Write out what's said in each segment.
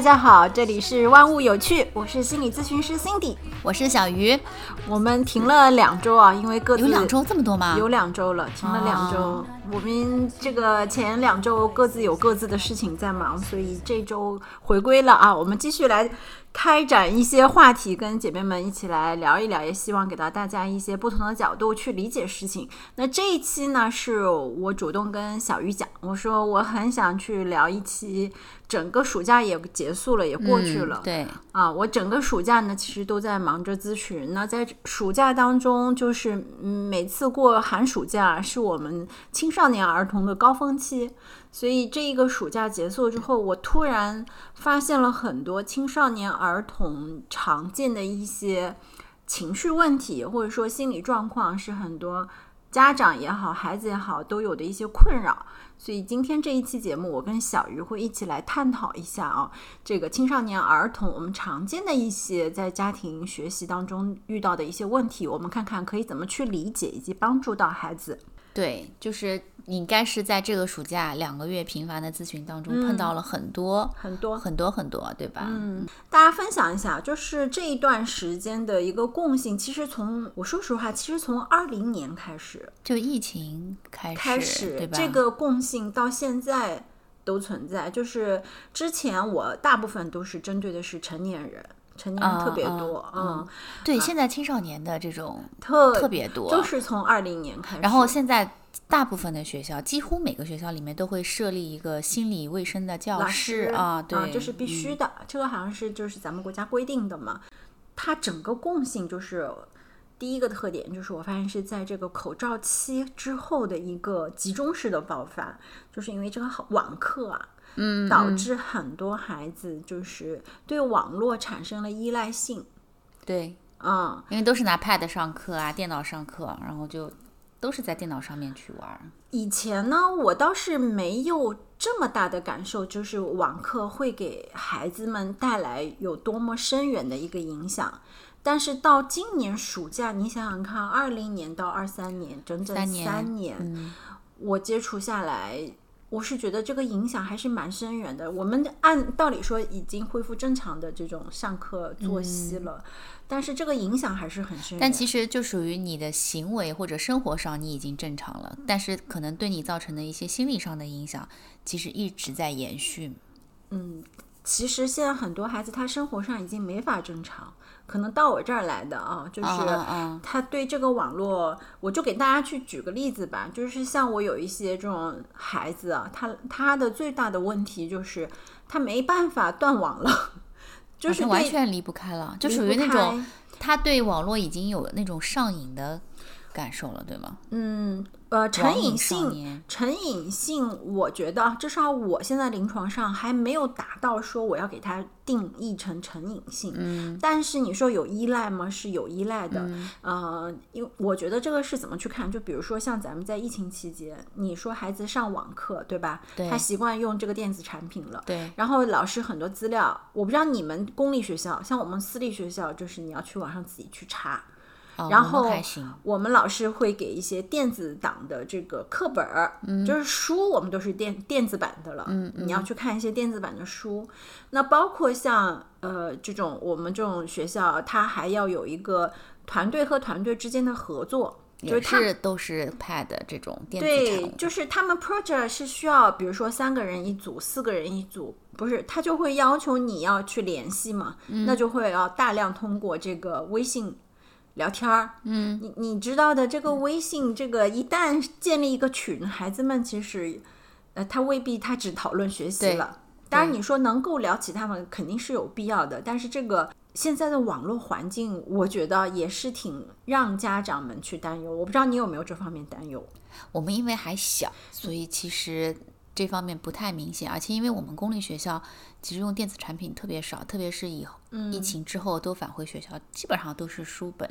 大家好，这里是万物有趣，我是心理咨询师 Cindy，我是小鱼。我们停了两周啊，因为各自有两周这么多吗？有两周了，停了两周。我们这个前两周各自有各自的事情在忙，所以这周回归了啊。我们继续来开展一些话题，跟姐妹们一起来聊一聊，也希望给到大家一些不同的角度去理解事情。那这一期呢，是我主动跟小鱼讲，我说我很想去聊一期。整个暑假也结束了，也过去了。对啊，我整个暑假呢，其实都在忙着咨询。那在暑假当中，就是每次过寒暑假是我们青少少年儿童的高峰期，所以这一个暑假结束之后，我突然发现了很多青少年儿童常见的一些情绪问题，或者说心理状况，是很多家长也好，孩子也好都有的一些困扰。所以今天这一期节目，我跟小鱼会一起来探讨一下啊，这个青少年儿童我们常见的一些在家庭学习当中遇到的一些问题，我们看看可以怎么去理解以及帮助到孩子。对，就是你应该是在这个暑假两个月频繁的咨询当中碰到了很多很多很多很多，对吧？嗯，大家分享一下，就是这一段时间的一个共性。其实从我说实话，其实从二零年开始，就疫情开始，开始对吧？这个共性到现在都存在。就是之前我大部分都是针对的是成年人。成年人特别多，嗯，对，现在青少年的这种特特别多，都是从二零年开始。然后现在大部分的学校，几乎每个学校里面都会设立一个心理卫生的教室啊，对，这是必须的。这个好像是就是咱们国家规定的嘛。它整个共性就是第一个特点，就是我发现是在这个口罩期之后的一个集中式的爆发，就是因为这个网课啊。嗯，导致很多孩子就是对网络产生了依赖性。对，嗯，因为都是拿 Pad 上课啊，电脑上课，然后就都是在电脑上面去玩。以前呢，我倒是没有这么大的感受，就是网课会给孩子们带来有多么深远的一个影响。但是到今年暑假，你想想看，二零年到二三年，整整三年，我接触下来。我是觉得这个影响还是蛮深远的。我们按道理说已经恢复正常的这种上课作息了，但是这个影响还是很深。但其实就属于你的行为或者生活上你已经正常了，但是可能对你造成的一些心理上的影响，其实一直在延续。嗯，其实现在很多孩子他生活上已经没法正常。可能到我这儿来的啊，就是他对这个网络，我就给大家去举个例子吧。就是像我有一些这种孩子啊，他他的最大的问题就是他没办法断网了，就是完全离不开了，就属于那种他对网络已经有那种上瘾的感受了，对吗？嗯。呃，成瘾性，成瘾性，我觉得至少我现在临床上还没有达到说我要给它定义成成瘾性。嗯，但是你说有依赖吗？是有依赖的。呃，因为我觉得这个是怎么去看？就比如说像咱们在疫情期间，你说孩子上网课，对吧？对。他习惯用这个电子产品了。对。然后老师很多资料，我不知道你们公立学校，像我们私立学校，就是你要去网上自己去查。然后我们老师会给一些电子档的这个课本儿，就是书，我们都是电电子版的了。嗯，你要去看一些电子版的书。那包括像呃这种我们这种学校，它还要有一个团队和团队之间的合作，就是都是 Pad 这种电子对，就是他们 project 是需要，比如说三个人一组，四个人一组，不是他就会要求你要去联系嘛，那就会要大量通过这个微信。聊天儿，嗯，你你知道的，这个微信，这个一旦建立一个群，孩子们其实，呃，他未必他只讨论学习了。当然，你说能够聊其他们，肯定是有必要的。但是这个现在的网络环境，我觉得也是挺让家长们去担忧。我不知道你有没有这方面担忧？我们因为还小，所以其实。这方面不太明显，而且因为我们公立学校其实用电子产品特别少，特别是以疫情之后都返回学校，基本上都是书本。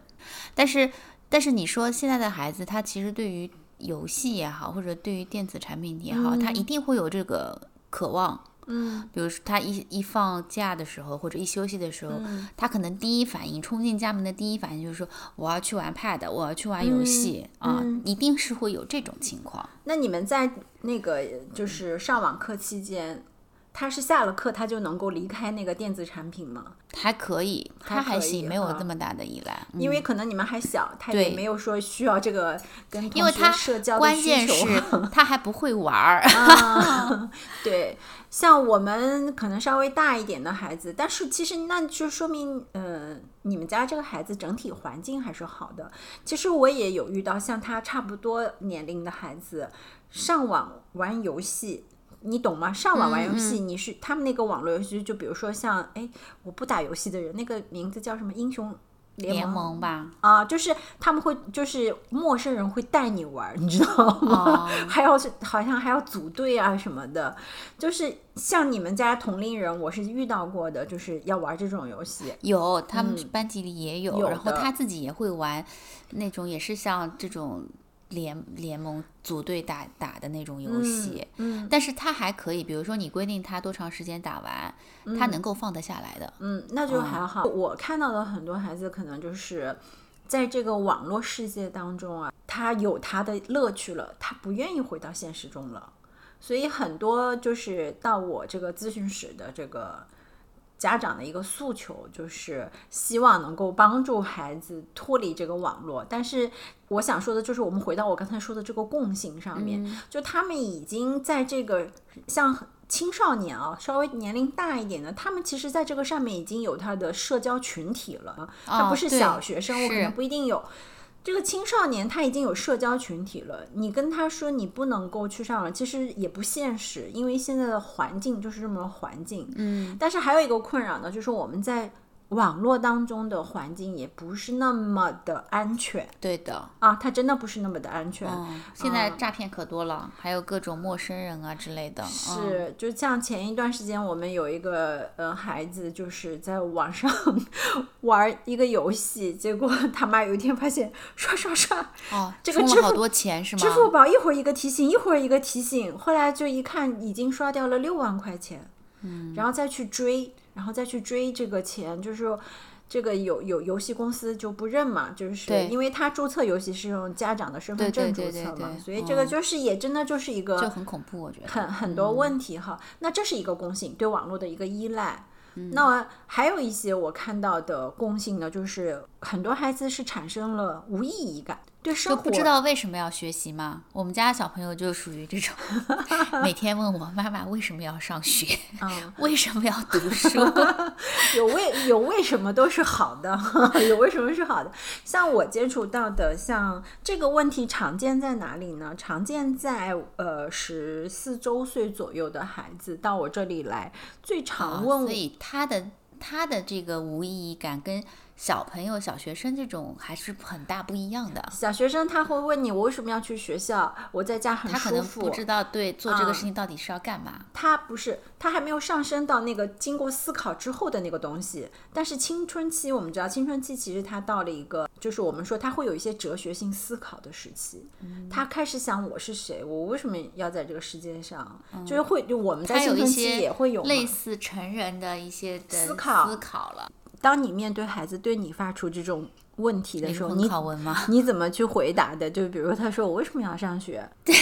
但是，但是你说现在的孩子，他其实对于游戏也好，或者对于电子产品也好，他一定会有这个渴望。嗯，比如说他一一放假的时候，或者一休息的时候，他可能第一反应冲进家门的第一反应就是说我要去玩 Pad，我要去玩游戏啊，一定是会有这种情况。那你们在那个就是上网课期间？他是下了课他就能够离开那个电子产品吗？还可以，他还行，没有哈那么大的依赖。嗯因为可能你们还小，他也没有说需要这个跟同学社交的需关键是 他还不会玩儿，啊，对，像我们可能稍微大一点的孩子，但是其实那就说明，呃，你们家这个孩子整体环境还是好的。其实我也有遇到像他差不多年龄的孩子，上网玩游戏。你懂吗？上网玩游戏，你是他们那个网络游戏，就比如说像，哎，我不打游戏的人，那个名字叫什么？英雄联联盟盟吧，啊，就是他们会，就是陌生人会带你玩儿，你知道吗？哦 还要是好像还要组队啊什么的，就是像你们家同龄人，我是遇到过的，就是要玩这种游戏。有他们班级里也有，嗯有然后他自己也会玩那种，也是像这种联联盟组队打打的那种游戏。嗯但是他还可以，比如说你规定他多长时间打完，他能够放得下来的。嗯，那就还好。我看到的很多孩子可能就是在这个网络世界当中啊，他有他的乐趣了，他不愿意回到现实中了。所以很多就是到我这个咨询室的这个家长的一个诉求，就是希望能够帮助孩子脱离这个网络。但是我想说的就是，我们回到我刚才说的这个共性上面，就他们已经在这个像青少年啊，稍微年龄大一点的，他们其实在这个上面已经有他的社交群体了。他不是小学生，我可是能不一定有。这个青少年他已经有社交群体了，你跟他说你不能够去上网，其实也不现实，因为现在的环境就是这么环境。嗯，但是还有一个困扰呢，就是我们在网络当中的环境也不是那么的安全对的。啊，它真的不是那么的安全。嗯，现在诈骗可多了，还有各种陌生人啊之类的。嗯、是，就像前一段时间，我们有一个呃孩子，就是在网上 玩一个游戏，结果他妈有一天发现刷刷刷，哦，这个支付好多钱是吗？支付宝一会儿一个提醒，一会儿一个提醒，后来就一看已经刷掉了六万块钱，嗯，然后再去追，然后再去追这个钱，就是这个有有游戏公司就不认嘛，就是因为他注册游戏是用家长的身份对证注册嘛，对所以这个嗯就是也真的就是一个就很恐怖，我觉得。很很多问题哈。那这是一个共性，对网络的一个依赖。嗯那还有一些我看到的共性呢，就是很多孩子是产生了无意义感，对生活就不知道为什么要学习吗？我们家小朋友就属于这种，每天问我妈妈为什么要上学，嗯，为什么要读书。有为有为什么都是好的，有为什么是好的。像我接触到的，像这个问题常见在哪里呢？常见在呃十四周岁左右的孩子到我这里来，最常问我、哦所以他的他的这个无意义感跟小朋友、小学生这种还是很大不一样的。小学生他会问你，我为什么要去学校？我在家很舒服他可能。不知道对做这个嗯事情到底是要干嘛。他不是，他还没有上升到那个经过思考之后的那个东西。但是青春期，我们知道青春期其实他到了一个，就是我们说他会有一些哲学性思考的时期。嗯他开始想我是谁，我为什么要在这个世界上？就是会，就我们在有一青春期些也会有嘛类似成人的一些的思考思考了。当你面对孩子对你发出这种问题的时候，你拷问吗？你怎么去回答的？就比如他说我为什么要上学？对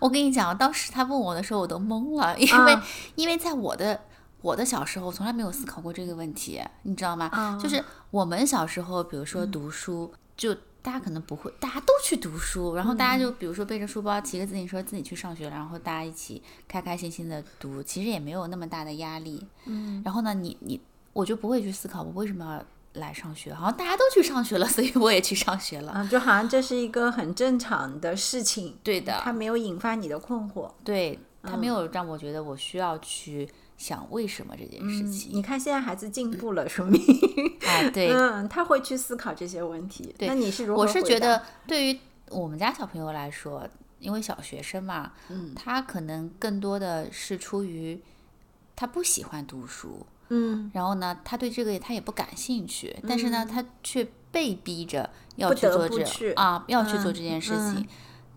我跟你讲，当时他问我的时候，我都懵了，因为、啊因为在我的我的小时候，从来没有思考过这个问题，你知道吗？啊就是我们小时候，比如说嗯读书，就大家可能不会，大家都去读书，然后大嗯家就比如说背着书包，骑个自行车自己去上学，然后大家一起开开心心的读，其实也没有那么大的压力。嗯，然后呢，你你我就不会去思考我为什么要。来上学，好像大家都去上学了，所以我也去上学了。啊，就好像这是一个很正常的事情，对的，它没有引发你的困惑。对他嗯没有让我觉得我需要去想为什么这件事情。你看现在孩子进步了，说明 啊，对，嗯，他会去思考这些问题。那你是如何我是觉得对于我们家小朋友来说，因为小学生嘛，嗯他可能更多的是出于他不喜欢读书，嗯，然后呢，他对这个他也不感兴趣，但是呢，他却被逼着要去做这啊，要去做嗯这件事情。嗯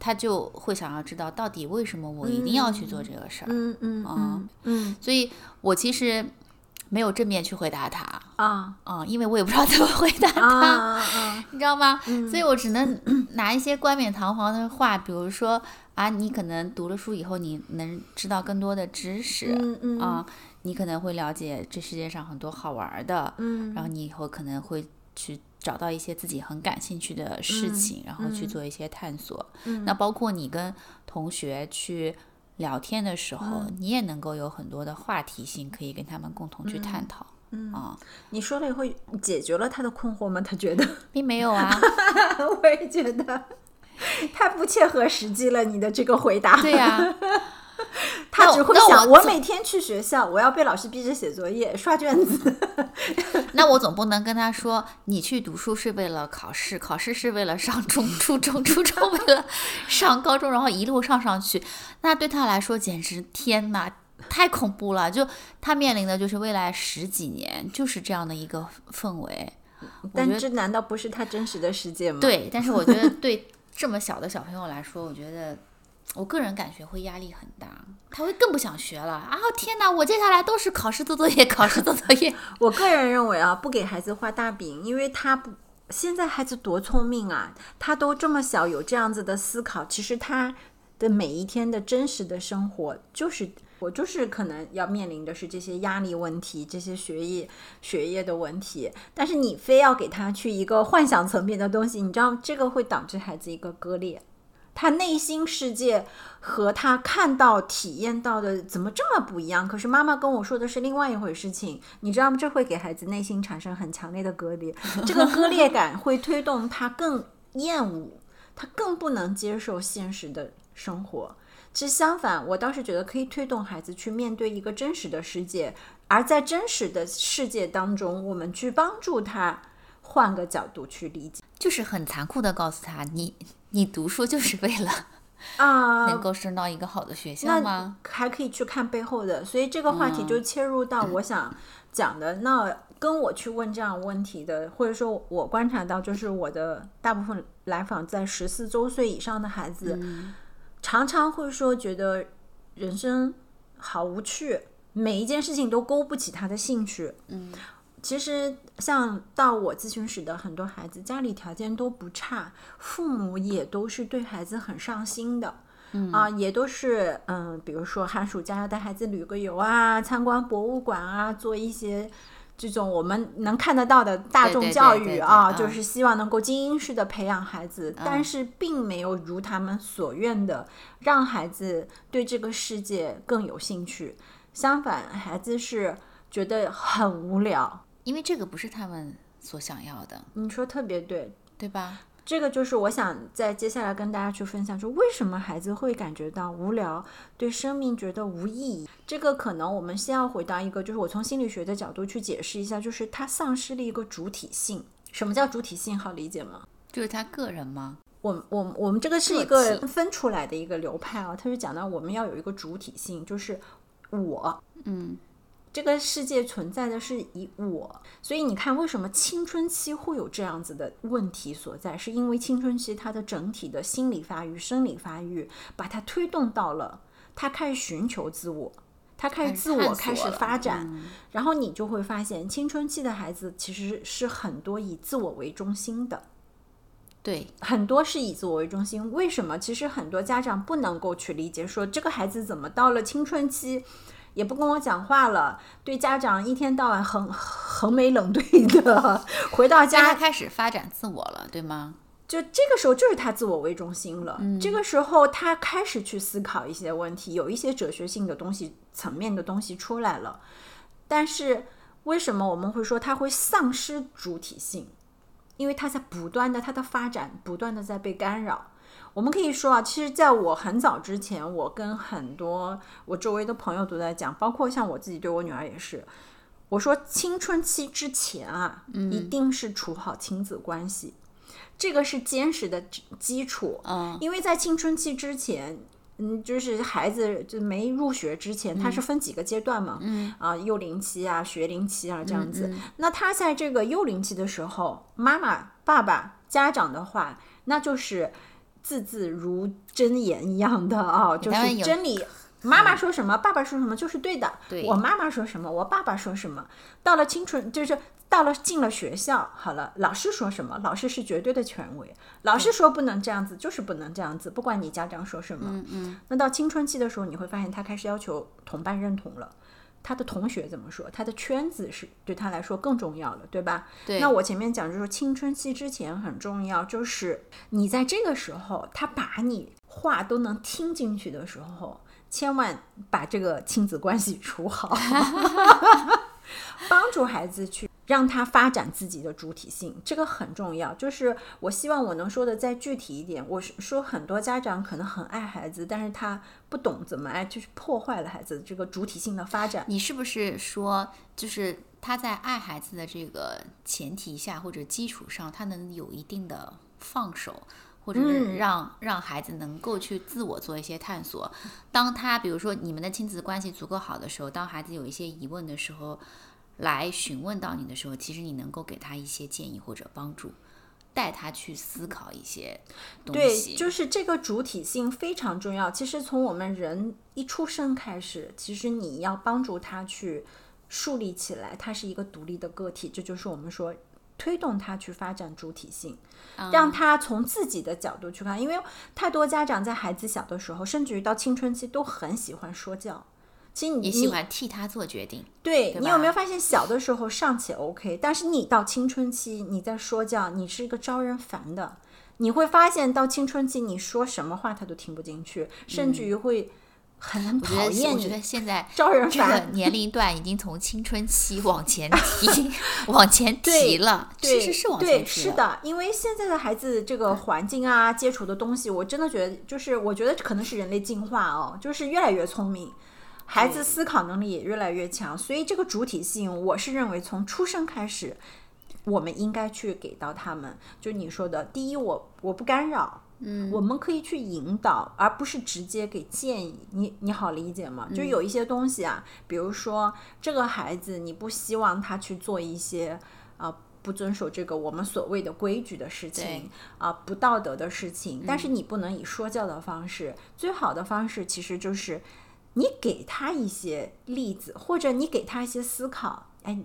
他就会想要知道到底为什么我一定要去做这个事儿，嗯嗯嗯嗯所以我其实没有正面去回答他，啊嗯，因为我也不知道 怎么回答啊他，啊你知道吗？所以我只能 拿一些冠冕堂皇的话，比如说啊，你可能读了书以后，你能知道更多的知识，嗯嗯啊，你可能会了解这世界上很多好玩儿的，嗯然后你以后可能会去找到一些自己很感兴趣的事情，然后去做一些探索。嗯那包括你跟同学去聊天的时候，嗯你也能够有很多的话题性可以跟他们共同去探讨。嗯啊，你说了以后解决了他的困惑吗？他觉得，并没有啊，我也觉得太不切合实际了。你的这个回答，对呀、他只会想，我每天去学校，我要被老师逼着写作业、刷卷子。那我总不能跟他说，你去读书是为了考试，考试是为了上中初中，初中为了上高中，然后一路上上去，那对他来说简直天哪，太恐怖了！就他面临的就是未来十几年就是这样的一个氛围。但这难道不是他真实的世界吗？，对，但是我觉得对这么小的小朋友来说，我觉得我个人感觉会压力很大，他会更不想学了啊！天哪，我接下来都是考试做作业，考试做作业。我个人认为啊，不给孩子画大饼，因为他不。现在孩子多聪明啊，他都这么小有这样子的思考，其实他的每一天的真实的生活就是我就是可能要面临的是这些压力问题，这些学业学业的问题，但是你非要给他去一个幻想层面的东西，你知道这个会导致孩子一个割裂。他内心世界和他看到、体验到的怎么这么不一样？可是妈妈跟我说的是另外一回事情，你知道吗？这会给孩子内心产生很强烈的割裂，这个割裂感会推动他更厌恶，他更不能接受现实的生活。其实相反，我倒是觉得可以推动孩子去面对一个真实的世界，而在真实的世界当中，我们去帮助他换个角度去理解就是很残酷的告诉他，你你读书就是为了 啊。能够升到一个好的学校那吗？还可以去看背后的，所以这个话题就切入到我想讲的。那跟我去问这样问题的，或者说我观察到，就是我的大部分来访在十四周岁以上的孩子，常常会说觉得人生好无趣，每一件事情都勾不起他的兴趣。嗯。其实，像到我咨询室的很多孩子，家里条件都不差，父母也都是对孩子很上心的。啊，也都是嗯，比如说寒暑假要带孩子旅个游啊，参观博物馆啊，做一些这种我们能看得到的大众教育啊，嗯就是希望能够精英式的培养孩子，但是并没有如他们所愿的让孩子对这个世界更有兴趣。相反，孩子是觉得很无聊。因为这个不是他们所想要的，你说特别对，对吧？这个就是我想在接下来跟大家去分享，就为什么孩子会感觉到无聊，对生命觉得无意义。这个可能我们先要回到一个，就是我从心理学的角度去解释一下，就是他丧失了一个主体性。什么叫主体性？好理解吗？就是他个人吗？我我我们这个是一个个分出来的一个流派啊，他就讲到我们要有一个主体性，就是我，嗯，这个世界存在的是以我，所以你看，为什么青春期会有这样子的问题所在？是因为青春期它的整体的心理发育、生理发育，把它推动到了他开始寻求自我，他开始自我开始发展，嗯然后你就会发现，青春期的孩子其实是很多以自我为中心的。对，很多是以自我为中心，为什么？其实很多家长不能够去理解，说这个孩子怎么到了青春期，也不跟我讲话了，对家长一天到晚横 横眉冷对的，回到家他家开始发展自我了，对吗？就这个时候就是他自我为中心了。这个时候他开始去思考一些问题，有一些哲学性的东西层面的东西出来了，但是为什么我们会说他会丧失主体性？因为他在不断的他的发展不断的在被干扰。我们可以说啊，其实在我很早之前，我跟很多我周围的朋友都在讲，包括像我自己对我女儿也是，我说青春期之前啊，一定是处好亲子关系，这个是坚实的基基础。嗯，因为在青春期之前，嗯，就是孩子就没入学之前，他是分几个阶段嘛，嗯啊，幼龄期啊，学龄期啊这样子。那他在这个幼龄期的时候，妈妈、爸爸、家长的话，那就是字字如真言一样的啊，就是真理妈妈说什么，爸爸说什么就是对的。对我妈妈说什么，我爸爸说什么。到了青春，就是到了进了学校，好了，老师说什么，老师是绝对的权威。老师说不能这样子，就是不能这样子，不管你家长说什么。嗯嗯，那到青春期的时候，你会发现他开始要求同伴认同了。他的同学怎么说？他的圈子是对他来说更重要的，对吧？对那我前面讲就是说，青春期之前很重要，就是你在这个时候，他把你话都能听进去的时候，千万把这个亲子关系处好，帮助孩子去让他发展自己的主体性，这个很重要。就是我希望我能说的再具体一点。我是说，很多家长可能很爱孩子，但是他不懂怎么爱，就是破坏了孩子的这个主体性的发展。你是不是说，就是他在爱孩子的这个前提下或者基础上，他能有一定的放手，或者嗯是让、让孩子能够去自我做一些探索。当他比如说你们的亲子关系足够好的时候，当孩子有一些疑问的时候，来询问到你的时候，其实你能够给他一些建议或者帮助，带他去思考一些东对，西。就是这个主体性非常重要。其实从我们人一出生开始，其实你要帮助他去树立起来，他是一个独立的个体，这就是我们说推动他去发展主体性，嗯让他从自己的角度去看。因为太多家长在孩子小的时候，甚至于到青春期，都很喜欢说教。其实你也喜欢替他做决定，对对你有没有发现，小的时候尚且 OK，但是你到青春期，你在说教，你是一个招人烦的。你会发现到青春期，你说什么话他都听不进去，甚至于会很讨厌我觉得，现在招人这个烦。年龄段已经从青春期往前提，往前提了，对，其实是往前对。是的，因为现在的孩子这个环境啊，接触的东西，我真的觉得，就是我觉得可能是人类进化哦，就是越来越聪明，孩子思考能力也越来越强，所以这个主体性，我是认为从出生开始，我们应该去给到他们。就你说的，第一，我我不干扰。嗯，我们可以去引导，而不是直接给建议。你你好理解吗？就有一些东西啊，比如说这个孩子，你不希望他去做一些啊、不遵守这个我们所谓的规矩的事情对啊、不道德的事情，但是你不能以说教的方式。最好的方式其实就是你给他一些例子，或者你给他一些思考。哎，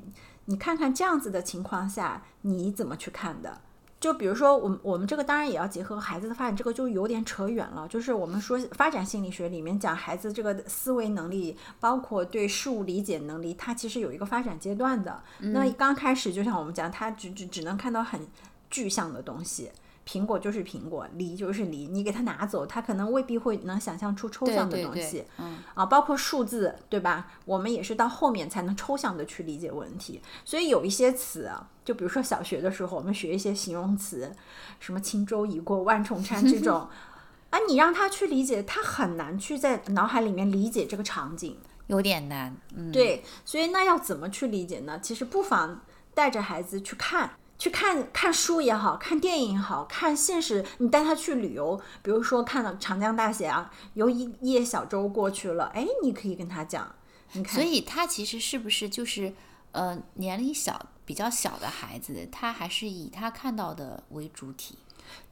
你看看这样子的情况下，你怎么去看的？就比如说，我们我们这个当然也要结合孩子的发展，这个就有点扯远了。就是我们说发展心理学里面讲孩子这个思维能力，包括对事物理解能力，它其实有一个发展阶段的。那刚开始就像我们讲，他只只只能看到很具象的东西。苹果就是苹果，梨就是梨，你给它拿走，它可能未必会能想象出抽象的对对东西。嗯，啊，包括数字，对吧？我们也是到后面才能抽象的去理解问题。所以有一些词啊，就比如说小学的时候，我们学一些形容词，什么轻舟已过万重山这种，啊，你让他去理解，他很难去在脑海里面理解这个场景。有点难。嗯，对，所以那要怎么去理解呢？其实不妨带着孩子去看。去看看书也好看电影也好看现实，你带他去旅游，比如说看了长江大峡，游一叶小舟过去了，哎，你可以跟他讲，你看，所以他其实是不是就是呃年龄小比较小的孩子，他还是以他看到的为主体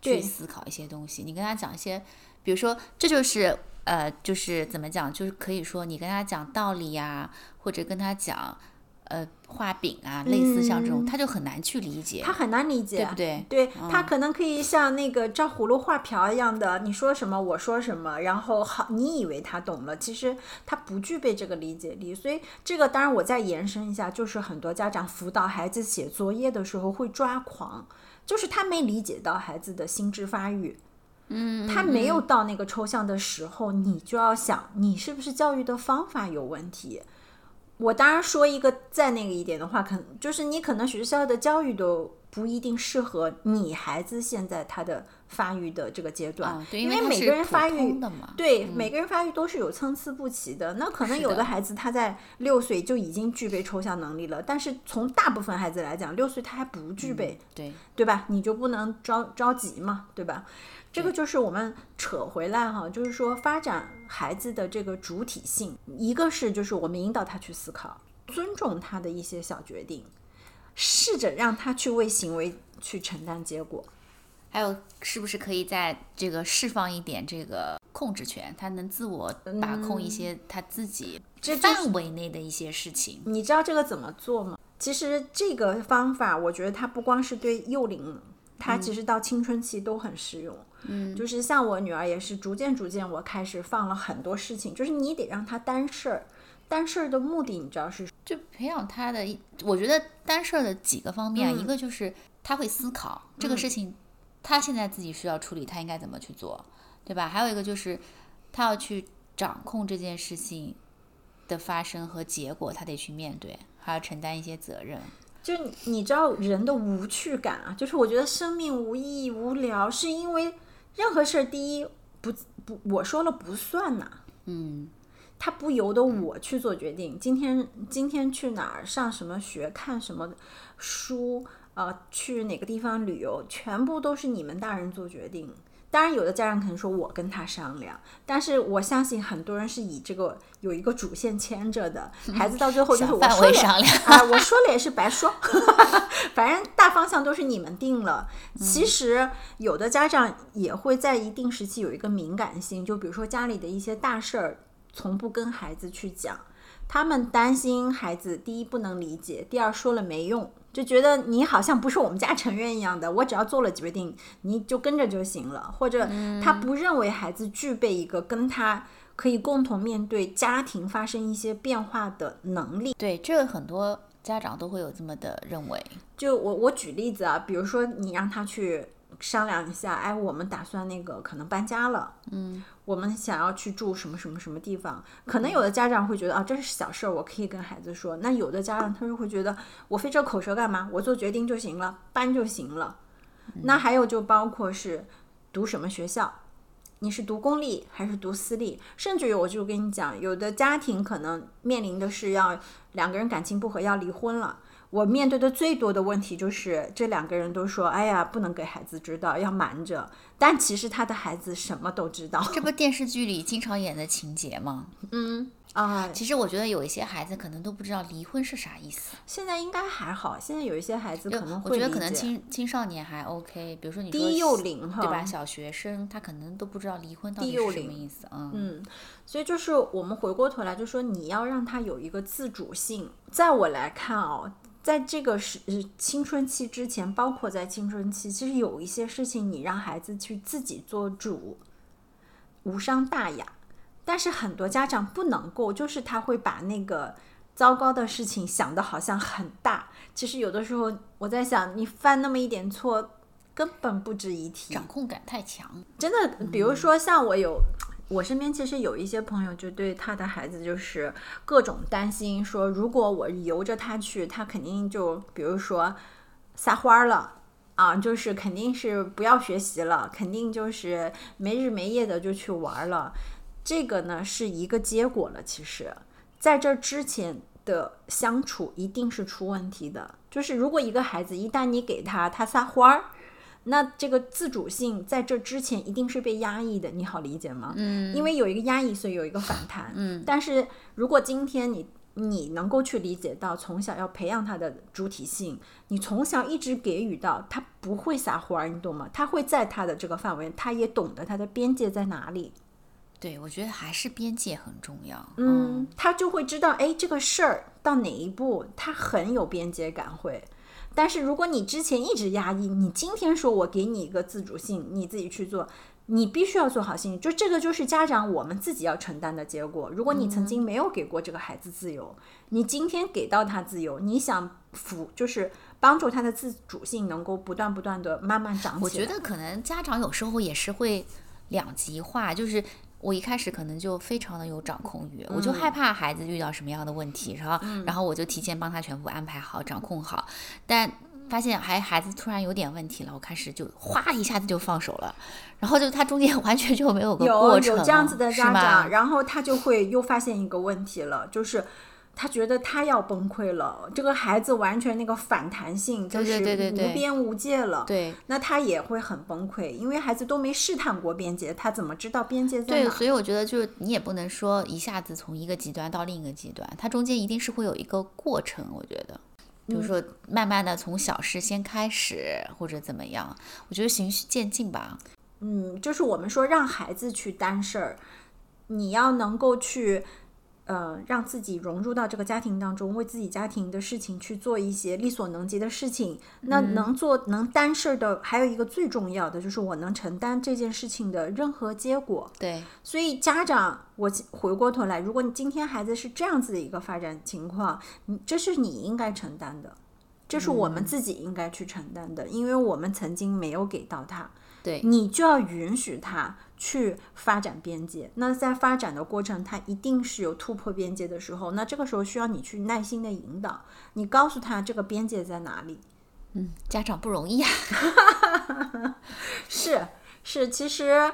去思考一些东西。你跟他讲一些，比如说这就是呃就是怎么讲，就是可以说你跟他讲道理呀、或者跟他讲呃画饼啊，类似像这种，他就很难去理解他。很难理解，对不对对他可能可以像那个照葫芦画瓢一样的，你说什么我说什么，然后好，你以为他懂了，其实他不具备这个理解力。所以这个当然我再延伸一下，就是很多家长辅导孩子写作业的时候会抓狂，就是他没理解到孩子的心智发育。嗯，他没有到那个抽象的时候，你就要想，你是不是教育的方法有问题？我当然说一个再那个一点的话，可能就是你可能学校的教育都不一定适合你孩子现在他的发育的这个阶段，啊，对，因为每个人发育对、每个人发育都是有参差不齐的。那可能有的孩子他在六岁就已经具备抽象能力了，但是从大部分孩子来讲，六岁他还不具备。对，对吧？你就不能着着急嘛，对吧？这个就是我们扯回来哈，就是说发展孩子的这个主体性，一个是就是我们引导他去思考，尊重他的一些小决定，试着让他去为行为去承担结果。还有是不是可以在这个释放一点这个控制权，他能自我把控一些他自己这范围内的一些事情。你知道这个怎么做吗？其实这个方法，我觉得它不光是对幼龄，它其实到青春期都很适用。嗯，就是像我女儿也是，逐渐逐渐我开始放了很多事情，就是你得让她担事儿。担事儿的目的你知道是？就培养她的一，我觉得担事儿的几个方面，嗯一个就是他会思考这个事情，他现在自己需要处理，他应该怎么去做，对吧？还有一个就是他要去掌控这件事情的发生和结果，他得去面对，还要承担一些责任。就你你知道人的无趣感啊，就是我觉得生命无意义、无聊，是因为任何事儿第一不不我说了不算呐、嗯，它不由得我去做决定。今天今天去哪儿上什么学，看什么书，呃，去哪个地方旅游，全部都是你们大人做决定。当然，有的家长可能说我跟他商量，但是我相信很多人是以这个有一个主线牵着的，孩子到最后就是我说了围商量。啊，我说了也是白说，反正大方向都是你们定了。其实有的家长也会在一定时期有一个敏感性，就比如说家里的一些大事儿，从不跟孩子去讲，他们担心孩子第一不能理解，第二说了没用。就觉得你好像不是我们家成员一样的，我只要做了决定，你就跟着就行了，或者他不认为孩子具备一个跟他可以共同面对家庭发生一些变化的能力。对，这个很多家长都会有这么的认为。就我我举例子啊，比如说你让他去商量一下，哎，我们打算那个可能搬家了，嗯，我们想要去住什么什么什么地方，可能有的家长会觉得啊，这是小事儿，我可以跟孩子说。那有的家长他就会觉得，我费这口舌干嘛？我做决定就行了，搬就行了。那还有就包括是读什么学校。你是读公立还是读私立？甚至于，我就跟你讲，有的家庭可能面临的是要两个人感情不和，要离婚了。我面对的最多的问题就是，这两个人都说：“哎呀，不能给孩子知道，要瞒着。”但其实他的孩子什么都知道。这不电视剧里经常演的情节吗？嗯啊，其实我觉得有一些孩子可能都不知道离婚是啥意思。现在应该还好，现在有一些孩子可能我觉得可能青青少年还 OK，比如说你说低幼龄哈，对吧？小学生他可能都不知道离婚到底是什么意思。嗯，嗯，所以就是我们回过头来就说，你要让他有一个自主性。在我来看哦，在这个时呃青春期之前，包括在青春期，其实有一些事情你让孩子去自己做主，无伤大雅。但是很多家长不能够，就是他会把那个糟糕的事情想的好像很大。其实有的时候我在想，你犯那么一点错，根本不值一提。掌控感太强。真的，比如说像我有，我身边其实有一些朋友就对他的孩子就是各种担心，说如果我由着他去，他肯定就比如说撒欢儿了。啊，就是肯定是不要学习了，肯定就是没日没夜的就去玩了。这个呢是一个结果了。其实，在这之前的相处一定是出问题的。就是如果一个孩子一旦你给他他撒欢儿，那这个自主性在这之前一定是被压抑的，你好理解吗？嗯，因为有一个压抑，所以有一个反弹。嗯，但是如果今天你你能够去理解到，从小要培养他的主体性，你从小一直给予到他不会撒欢儿，你懂吗？他会在他的这个范围，他也懂得他的边界在哪里。对，我觉得还是边界很重要。嗯，他就会知道，哎，这个事儿到哪一步，他很有边界感会。但是如果你之前一直压抑，你今天说我给你一个自主性，你自己去做，你必须要做好心理，就这个就是家长我们自己要承担的结果。如果你曾经没有给过这个孩子自由，你今天给到他自由，你想辅就是帮助他的自主性能够不断不断的慢慢长起来。我觉得可能家长有时候也是会两极化，就是我一开始可能就非常的有掌控欲，我就害怕孩子遇到什么样的问题，然后然后我就提前帮他全部安排好、掌控好，但。发现还孩子突然有点问题了，我开始就哗一下子就放手了，然后就他中间 完全就没有个过程，有这样子的是吗家长，然后他就会又发现一个问题了，就是他觉得他要崩溃了，这个孩子完全那个反弹性就是对对对对无边无界了。对那他也会很崩溃，因为孩子都没试探过边界，他怎么知道边界在对，哪？所以我觉得就是你也不能说一下子从一个极端到另一个极端，它中间一定是会有一个过程。我觉得，比如说慢慢的从小事先开始，或者怎么样，我觉得循序渐进吧。嗯，就是我们说让孩子去担事儿，你要能够去。呃，让自己融入到这个家庭当中，为自己家庭的事情去做一些力所能及的事情。那能做能担事儿的，还有一个最重要的，就是我能承担这件事情的任何结果。对，所以家长，我回过头来，如果你今天孩子是这样子的一个发展情况，你这是你应该承担的，这是我们自己应该去承担的，因为我们曾经没有给到他。对你就要允许他去发展边界。那在发展的过程，他一定是有突破边界的时候。那这个时候需要你去耐心的引导，你告诉他这个边界在哪里。嗯，家长不容易啊。是是，其实。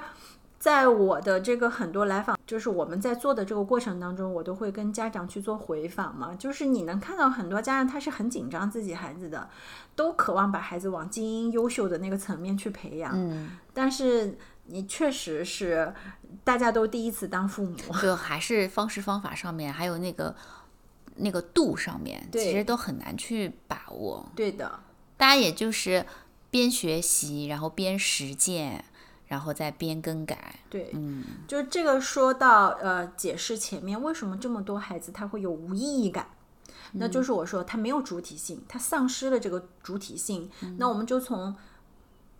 在我的这个很多来访，就是我们在做的这个过程当中，我都会跟家长去做回访嘛。就是你能看到很多家长他是很紧张自己孩子的，都渴望把孩子往精英优秀的那个层面去培养。嗯，但是你确实是大家都第一次当父母，就还是方式方法上面，还有那个那个度上面，其实都很难去把握。对的，大家也就是边学习，然后边实践。然后再边更改，对，嗯，就是这个说到呃，解释前面为什么这么多孩子他会有无意义感，那就是我说他没有主体性，他丧失了这个主体性。那我们就从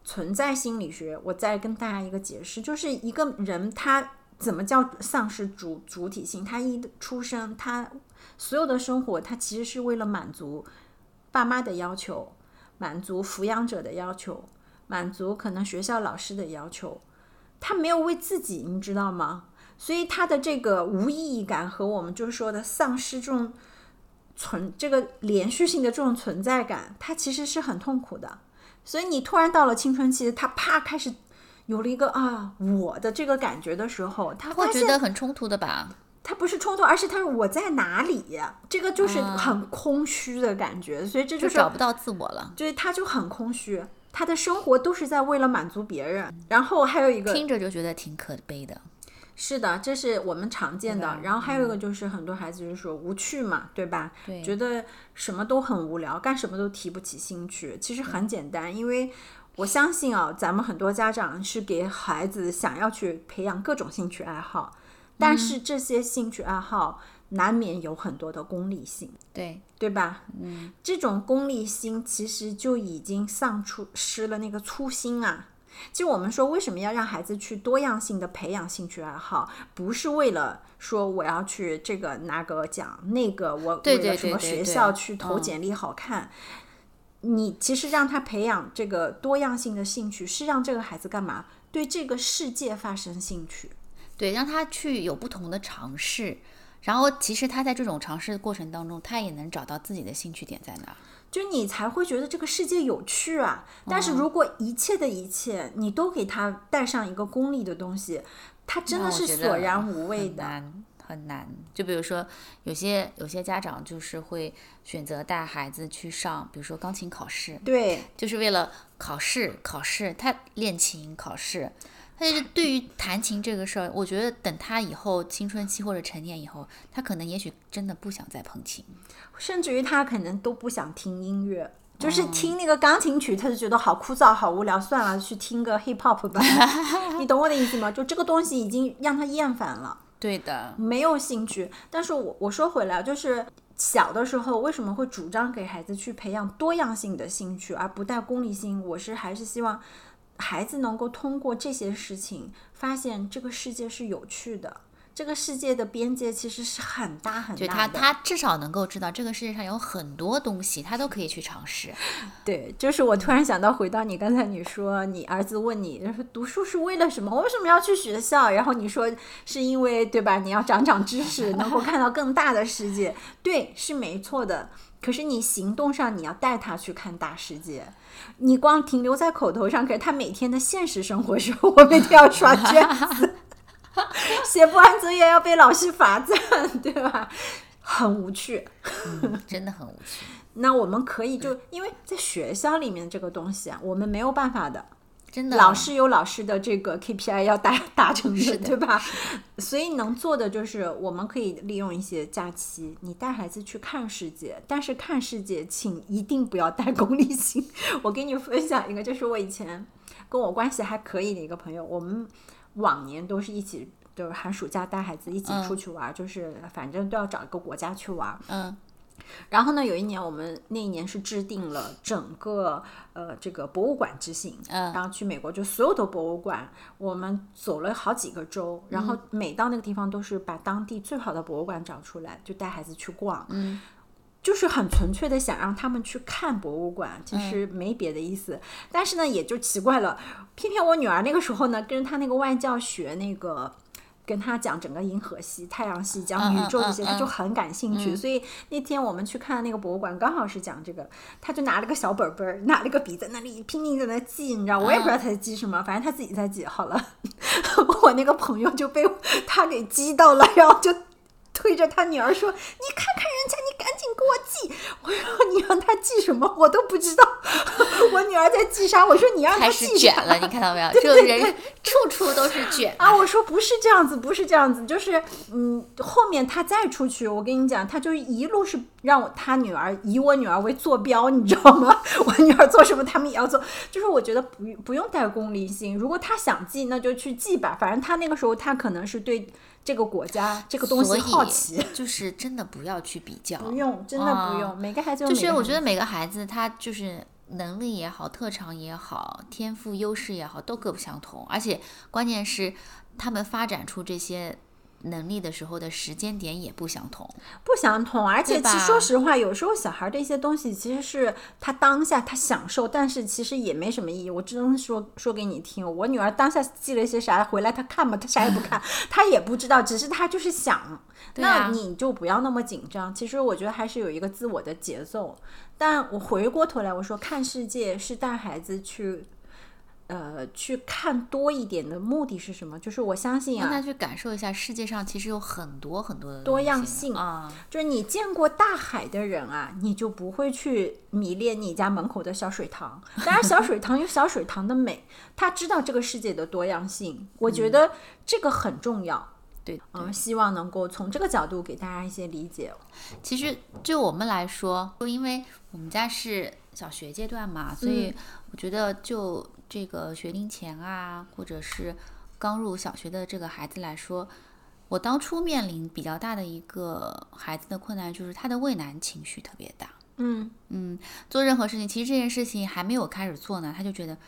存在心理学，我再跟大家一个解释，就是一个人他怎么叫丧失主主体性？他一出生，他所有的生活，他其实是为了满足爸妈的要求，满足抚养者的要求。满足可能学校老师的要求，他没有为自己，你知道吗？所以他的这个无意义感和我们就是说的丧失这种存这个连续性的这种存在感，他其实是很痛苦的。所以你突然到了青春期，他啪开始有了一个啊我的这个感觉的时候，他会觉得很冲突的吧？他不是冲突，而是他说我在哪里？这个就是很空虚的感觉，所以这就是找不到自我了。所以他就很空虚。他的生活都是在为了满足别人，然后还有一个听着就觉得挺可悲的。是的，这是我们常见的。然后还有一个就是很多孩子就是说无趣嘛，对吧？对，觉得什么都很无聊，干什么都提不起兴趣。其实很简单，因为我相信啊，咱们很多家长是给孩子想要去培养各种兴趣爱好，但是这些兴趣爱好。难免有很多的功利性，对对吧？嗯，这种功利心其实就已经丧出失了那个初心啊。其实我们说，为什么要让孩子去多样性的培养兴趣爱好？不是为了说我要去这个拿个奖，那个我为了什么学校去投简历好看。你其实让他培养这个多样性的兴趣，是让这个孩子干嘛？对这个世界发生兴趣，对，让他去有不同的尝试。然后，其实他在这种尝试的过程当中，他也能找到自己的兴趣点在哪，就你才会觉得这个世界有趣啊。但是如果一切的一切你都给他带上一个功利的东西，他真的是索然无味的，很难很难。就比如说，有些有些家长就是会选择带孩子去上，比如说钢琴考试，对，就是为了考试考试，他练琴考试。但是对于弹琴这个事儿，我觉得等他以后青春期或者成年以后，他可能也许真的不想再碰琴，甚至于他可能都不想听音乐，就是听那个钢琴曲，他就觉得好枯燥、好无聊，算了，去听个 hip hop 吧。你懂我的意思吗？就这个东西已经让他厌烦了，对的，没有兴趣。但是我我说回来，就是小的时候为什么会主张给孩子去培养多样性的兴趣，而不带功利心？我是还是希望。孩子能够通过这些事情发现这个世界是有趣的，这个世界的边界其实是很大很大的。就他，他至少能够知道这个世界上有很多东西，他都可以去尝试。对，就是我突然想到，回到你刚才你说，你儿子问你，说读书是为了什么？我为什么要去学校？然后你说是因为对吧？你要长长知识，能够看到更大的世界。对，是没错的。可是你行动上，你要带他去看大世界。你光停留在口头上，可是他每天的现实生活是，我每天要刷卷子，写不完作业要被老师罚站，对吧？很无趣，真的很无趣。那我们可以就因为在学校里面这个东西啊，我们没有办法的。真的老师有老师的这个 KPI 要达 达成的，的对吧？所以能做的就是，我们可以利用一些假期，你带孩子去看世界，但是看世界，请一定不要带功利心。我给你分享一个，就是我以前跟我关系还可以的一个朋友，我们往年都是一起。就是寒暑假带孩子一起出去玩，就是反正都要找一个国家去玩。嗯然后呢，有一年我们那一年是制定了整个呃这个博物馆之行，嗯然后去美国就所有的博物馆，我们走了好几个州，然后每到那个地方都是把当地最好的博物馆找出来，就带孩子去逛。嗯，就是很纯粹的想让他们去看博物馆，其实没别的意思。但是呢，也就奇怪了，偏偏我女儿那个时候呢，跟着她那个外教学那个。跟他讲整个银河系、太阳系，讲宇宙这些，嗯嗯嗯她就很感兴趣。所以那天我们去看那个博物馆，刚好是讲这个，他就拿了个小本本儿，拿了个笔在那里拼命在那记，你知道，我也不知道他在记什么，反正他自己在记。好了，我那个朋友就被他给激到了，然后就推着他女儿说：“你看记。”我说：“你让他记什么？我都不知道。我女儿在记啥？我说你让她开始记啥？卷了，你看到没有？这个人处处都是卷啊，我说不是这样子，不是这样子，就是嗯，后面他再出去，我跟你讲，他就一路是让我他女儿以我女儿为坐标，你知道吗？我女儿做什么，他们也要做。就是我觉得不不用带功利心，如果他想记，那就去记吧。反正他那个时候他可能是对这个国家这个东所以西好奇，就是真的不要去比较，不用，真的不用。啊每个孩子就是我觉得每个孩子他就是能力也好，特长也好，天赋优势也好，都各不相同，而且关键是他们发展出这些能力的时候的时间点也不相同。不相同，而且其实说实话，有时候小孩儿的一些东西其实是他当下他享受，但是其实也没什么意义。我只能说说给你听，我女儿当下记了一些啥，回来她看吧，她啥也不看，她也不知道，只是她就是想。那你就不要那么紧张。其实我觉得还是有一个自我的节奏。但我回过头来，我说看世界是带孩子去。呃，去看多一点的目的是什么？就是我相信啊，让他去感受一下世界上其实有很多很多的多样性啊，就是你见过大海的人啊，你就不会去迷恋你家门口的小水塘。当然，小水塘有小水塘的美，他知道这个世界的多样性，我觉得这个很重要。对，嗯，希望能够从这个角度给大家一些理解。其实就我们来说，就因为我们家是小学阶段嘛，所以我觉得就这个学龄前啊，或者是刚入小学的这个孩子来说，我当初面临比较大的一个孩子的困难就是他的畏难情绪特别大。嗯嗯，做任何事情，其实这件事情还没有开始做呢，他就觉得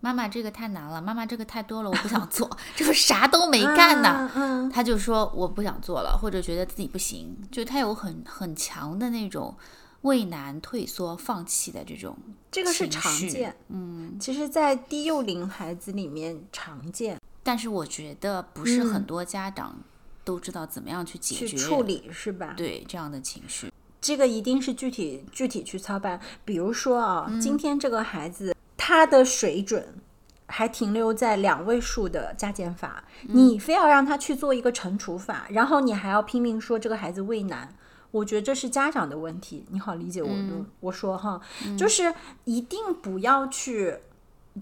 妈妈这个太难了，妈妈这个太多了，我不想 做，这个啥都没干呢。嗯嗯他就说我不想做了，或者觉得自己不行，就他有很很强的那种畏难、退缩、放弃的这种这个是常见，嗯，其实，在低幼龄孩子里面常见，但是我觉得不是嗯很多家长都知道怎么样去解决去处理是吧？对这样的情绪。这个一定是具体具体去操办。比如说啊，嗯今天这个孩子他的水准还停留在两位数的加减法，嗯你非要让他去做一个乘除法，然后你还要拼命说这个孩子畏难。我觉得这是家长的问题，你好理解我的、嗯我说哈，就是一定不要去，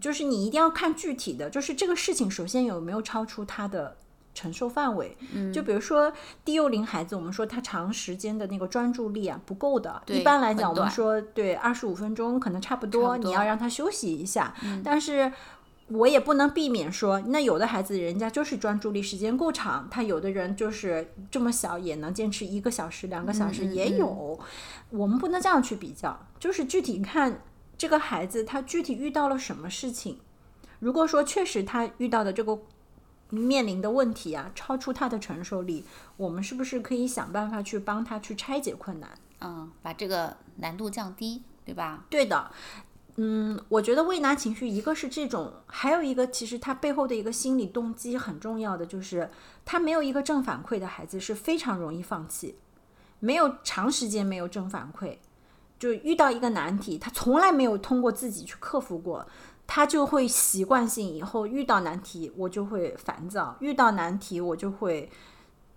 就是你一定要看具体的，就是这个事情首先有没有超出他的承受范围。嗯就比如说低幼龄孩子，我们说他长时间的那个专注力啊不够的，一般来讲我们说对二十五分钟可能差不多，你要让他休息一下，但是。我也不能避免说，那有的孩子人家就是专注力时间够长，他有的人就是这么小也能坚持一个小时、两个小时也有。我们不能这样去比较，就是具体看这个孩子他具体遇到了什么事情。如果说确实他遇到的这个面临的问题啊，超出他的承受力，我们是不是可以想办法去帮他去拆解困难？嗯，把这个难度降低，对吧？对的，嗯，我觉得畏难情绪，一个是这种，还有一个其实他背后的一个心理动机很重要的，就是他没有一个正反馈的孩子是非常容易放弃，没有长时间没有正反馈，就遇到一个难题，他从来没有通过自己去克服过。他就会习惯性以后遇到难题，我就会烦躁；遇到难题，我就会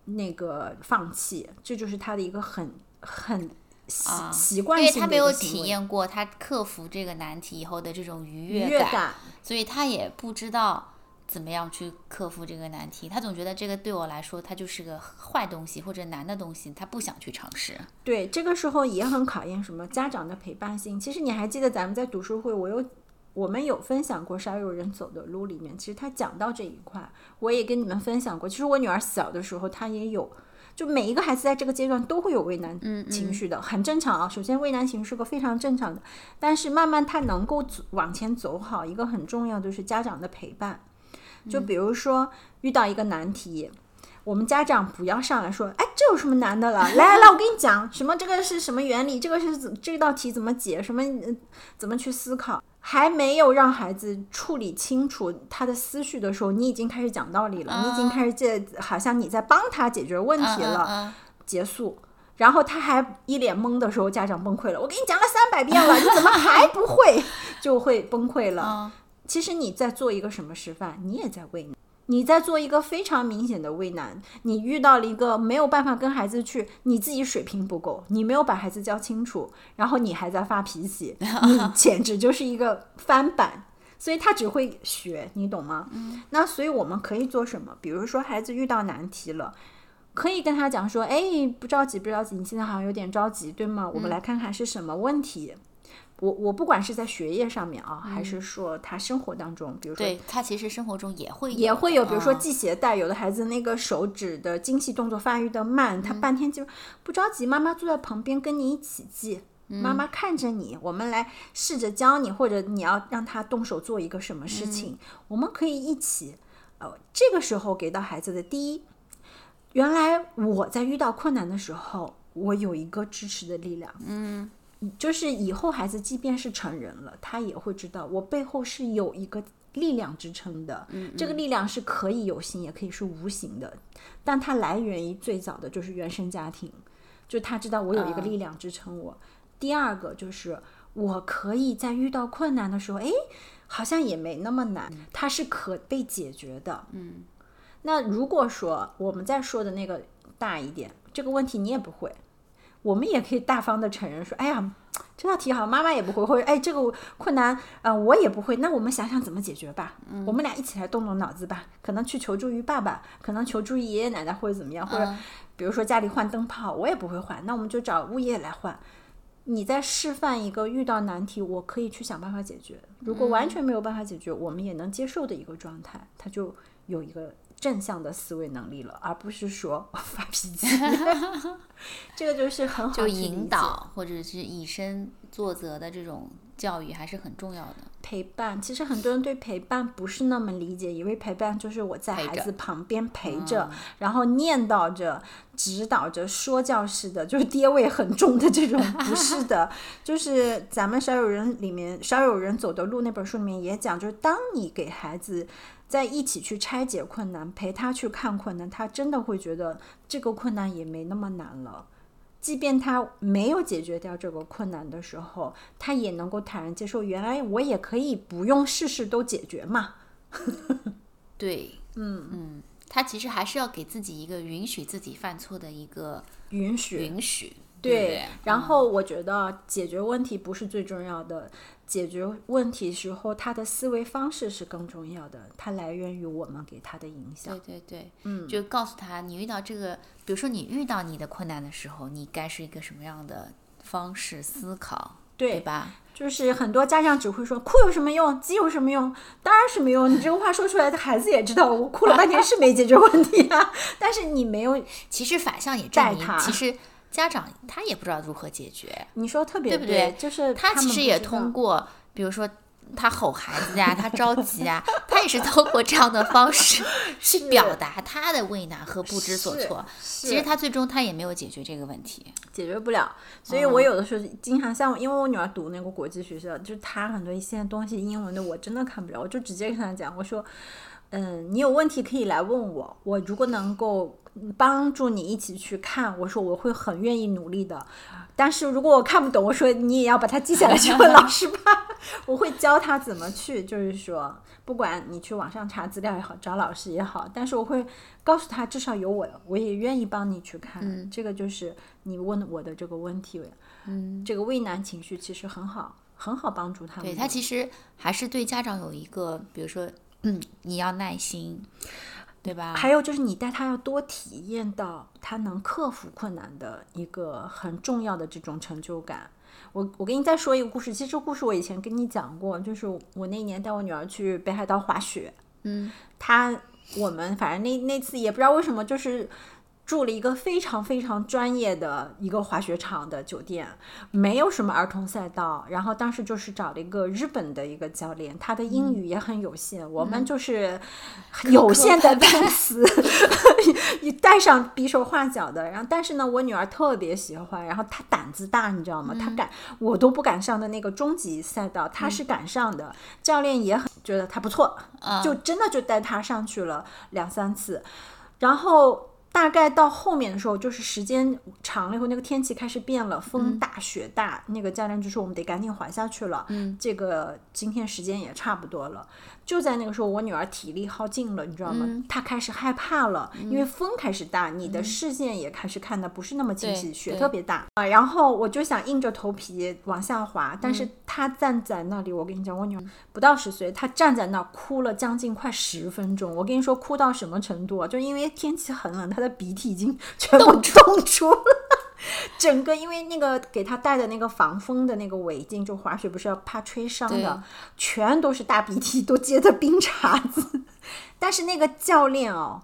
那个放弃。这就是他的一个很很习啊，习惯因为他没有体验过他克服这个难题以后的这种愉悦感。所以他也不知道怎么样去克服这个难题。他总觉得这个对我来说，它就是个坏东西或者难的东西，他不想去尝试。对，这个时候也很考验什么家长的陪伴性。其实你还记得咱们在读书会，我有我们有分享过《少有人走的路》里面，其实他讲到这一块，我也跟你们分享过。其实我女儿小的时候，她也有。就每一个孩子在这个阶段都会有畏难情绪的，很正常啊。首先，畏难情绪是个非常正常的，但是慢慢他能够走往前走好，一个很重要就是家长的陪伴。就比如说遇到一个难题，我们家长不要上来说，哎，这有什么难的了？来来来，我跟你讲，什么这个是什么原理？这个是怎这道题怎么解？什么、呃怎么去思考？还没有让孩子处理清楚他的思绪的时候，你已经开始讲道理了，你已经开始这好像你在帮他解决问题了，结束。然后他还一脸懵的时候，家长崩溃了。我给你讲了三百遍了，你怎么还不会？就会崩溃了。嗯其实你在做一个什么示范？你也在为难，你在做一个非常明显的为难。你遇到了一个没有办法跟孩子去，你自己水平不够，你没有把孩子教清楚，然后你还在发脾气，你简直就是一个翻版。所以他只会学，你懂吗？那所以我们可以做什么？比如说孩子遇到难题了。可以跟他讲说，哎，不着急，不着急，你现在好像有点着急，对吗？我们来看看是什么问题。我我不管是在学业上面啊，还是说他生活当中，比如说对他其实生活中也会也会有，比如说嗯系鞋带，有的孩子那个手指的精细动作发育的慢，他半天就不着急，妈妈坐在旁边跟你一起系。妈妈看着你，我们来试着教你，或者你要让他动手做一个什么事情，我们可以一起。呃，这个时候给到孩子的第一，原来我在遇到困难的时候，我有一个支持的力量。嗯，就是以后孩子即便是成人了，他也会知道我背后是有一个力量支撑的。嗯，这个力量是可以有形，也可以是无形的，但它来源于最早的就是原生家庭，就他知道我有一个力量支撑我。第二个就是我可以在遇到困难的时候，哎，好像也没那么难，它是可被解决的。嗯，那如果说我们再说的那个大一点，这个问题你也不会，我们也可以大方的承认说，哎呀，这道题好像妈妈也不会，或者哎这个困难，呃我也不会，那我们想想怎么解决吧。我们俩一起来动动脑子吧，可能去求助于爸爸，可能求助于爷爷奶奶或者怎么样，或者比如说家里换灯泡，我也不会换，那我们就找物业来换。你在示范一个遇到难题，我可以去想办法解决。如果完全没有办法解决，我们也能接受的一个状态，他就有一个正向的思维能力了，而不是说发脾气。这个就是很好就引导或者是以身作则的这种教育还是很重要的。陪伴。其实很多人对陪伴不是那么理解，以为陪伴就是我在孩子旁边陪着，然后念叨着、指导着、说教式的，就是爹味很重的这种，不是的。就是咱们少有人里面少有人走的路那本书里面也讲，就是当你给孩子。在一起去拆解困难，陪他去看困难，他真的会觉得这个困难也没那么难了。即便他没有解决掉这个困难的时候，他也能够坦然接受，原来我也可以不用事事都解决嘛。对，嗯嗯，他其实还是要给自己一个允许自己犯错的一个允许，允许，对对？然后我觉得解决问题不是最重要的，解决问题时候他的思维方式是更重要的，它来源于我们给他的影响对。对对，嗯，就告诉他，你遇到这个，比如说你遇到你的困难的时候，你该是一个什么样的方式思考，对对吧？就是很多家长只会说哭有什么用，急有什么用，当然是没用。你这个话说出来，的孩子也知道我哭了半天是没解决问题啊，但是你没有，其实反向也证明其实家长他也不知道如何解决，你说特别对不对？就是他其实也通过，比如说他吼孩子呀，他着急啊，他也是通过这样的方式 去表达他的为难和不知所措。其实他最终他也没有解决这个问题。解决不了，所以哦我有的时候经常像，因为我女儿读那个国际学校，就是她很多一些东西英文的我真的看不了，我就直接跟她讲，我说，嗯，你有问题可以来问我，我如果能够帮助你一起去看，我说我会很愿意努力的。但是如果我看不懂，我说你也要把它记下来去问老师吧。我会教他怎么去，就是说，不管你去网上查资料也好，找老师也好，但是我会告诉他，至少有我，我也愿意帮你去看。这个就是你问我的这个问题，嗯，这个畏难情绪其实很好，很好帮助他们。对他其实还是对家长有一个，比如说，嗯，你要耐心。对吧？还有就是你带他要多体验到他能克服困难的一个很重要的这种成就感。我我给你再说一个故事，其实这故事我以前跟你讲过，就是我那年带我女儿去北海道滑雪，嗯，她我们反正那那次也不知道为什么就是。住了一个非常非常专业的一个滑雪场的酒店，没有什么儿童赛道。然后当时就是找了一个日本的一个教练，他的英语也很有限，我们就是有限的单词，你带上比手画脚的。然后但是呢，我女儿特别喜欢，然后她胆子大，你知道吗？她敢，我都不敢上的那个终极赛道，她是敢上的。教练也很觉得她不错，就真的就带她上去了两三次，然后。大概到后面的时候，就是时间长了以后，那个天气开始变了，风大雪大，那个教练就说我们得赶紧滑下去了。嗯，这个今天时间也差不多了。就在那个时候，我女儿体力耗尽了，你知道吗？她开始害怕了，因为风开始大，你的视线也开始看的不是那么清晰，雪特别大啊。然后我就想硬着头皮往下滑，但是她站在那里，我跟你讲，我女儿不到十岁，她站在那哭了将近快十分钟。我跟你说，哭到什么程度啊？就因为天气很冷，她的鼻涕已经全部冻出了。整个因为那个给他戴的那个防风的那个围巾，就滑雪不是要怕吹伤的，全都是大鼻涕，都结的冰碴子。但是那个教练哦，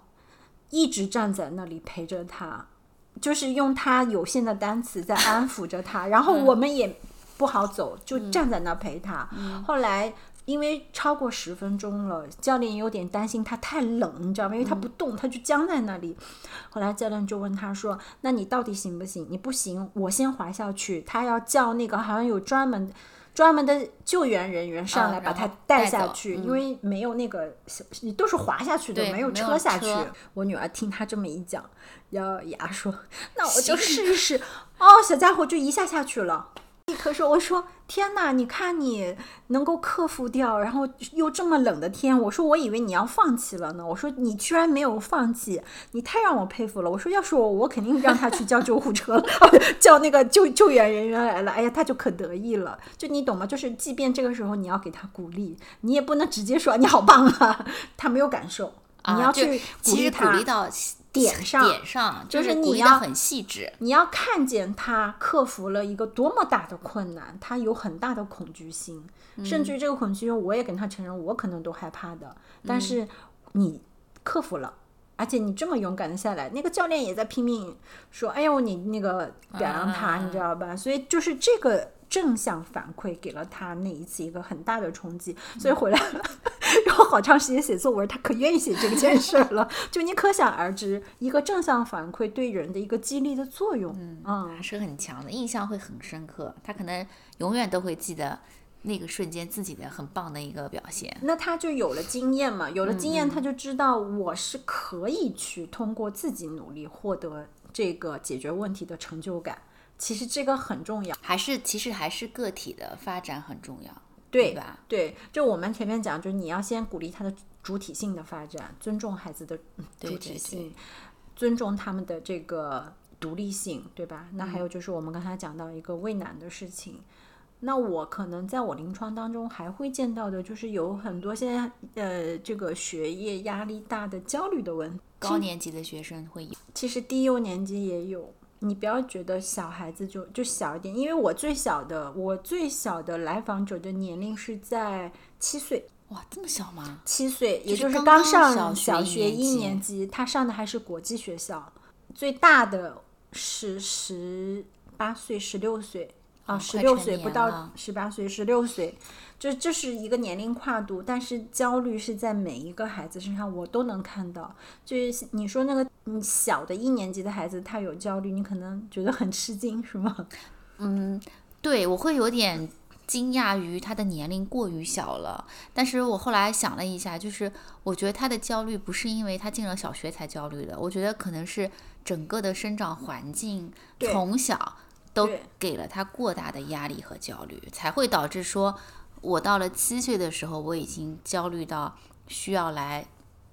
一直站在那里陪着他，就是用他有限的单词在安抚着他。然后我们也不好走，就站在那陪他。后来。因为超过十分钟了，教练有点担心他太冷，你知道吗？因为他不动，他就僵在那里。后来教练就问他说：“那你到底行不行？你不行，我先滑下去。他要叫那个好像有专门专门的救援人员上来把他带下去，因为没有那个都是滑下去的，没有车下去。”我女儿听他这么一讲，咬牙说：“那我就试一试。”哦，小家伙就一下下去了。立刻说：“我说天哪，你看你能够克服掉，然后又这么冷的天，我说我以为你要放弃了呢。我说你居然没有放弃，你太让我佩服了。我说要是我，我肯定让他去叫救护车了，叫那个救救援人员来了。哎呀，他就可得意了。就你懂吗？就是即便这个时候你要给他鼓励，你也不能直接说你好棒啊，他没有感受。你要去鼓励他。”点上，点上，就是你要很细致，你要看见他克服了一个多么大的困难，他有很大的恐惧心，甚至于这个恐惧心，我也跟他承认，我可能都害怕的，但是你克服了，而且你这么勇敢的下来，那个教练也在拼命说，哎呦，你那个表扬他，你知道吧？所以就是这个。正向反馈给了他那一次一个很大的冲击，所以回来了，然后好长时间写作文，他可愿意写这件事了。就你可想而知，一个正向反馈对人的一个激励的作用，嗯，还是很强的，印象会很深刻。他可能永远都会记得那个瞬间自己的很棒的一个表现。那他就有了经验嘛，有了经验，他就知道我是可以去通过自己努力获得这个解决问题的成就感。其实这个很重要，还是其实还是个体的发展很重要，对吧？对，就我们前面讲，就是你要先鼓励他的主体性的发展，尊重孩子的主体性，尊重他们的这个独立性，对吧？那还有就是我们刚才讲到一个畏难的事情，那我可能在我临床当中还会见到的，就是有很多现在呃这个学业压力大的焦虑的问题，高年级的学生会有，其实低幼年级也有。你不要觉得小孩子就就小一点，因为我最小的我最小的来访者的年龄是在七岁，哇，这么小吗？七岁，也就是刚上小学一年级，他上的还是国际学校。最大的是十八岁、十六岁啊，十六岁不到十八岁，十六岁。就这是一个年龄跨度，但是焦虑是在每一个孩子身上，我都能看到。就是你说那个你小的一年级的孩子他有焦虑，你可能觉得很吃惊，是吗？嗯，对，我会有点惊讶于他的年龄过于小了。但是我后来想了一下，就是我觉得他的焦虑不是因为他进了小学才焦虑的，我觉得可能是整个的生长环境从小都给了他过大的压力和焦虑，才会导致说，我到了七岁的时候，我已经焦虑到需要来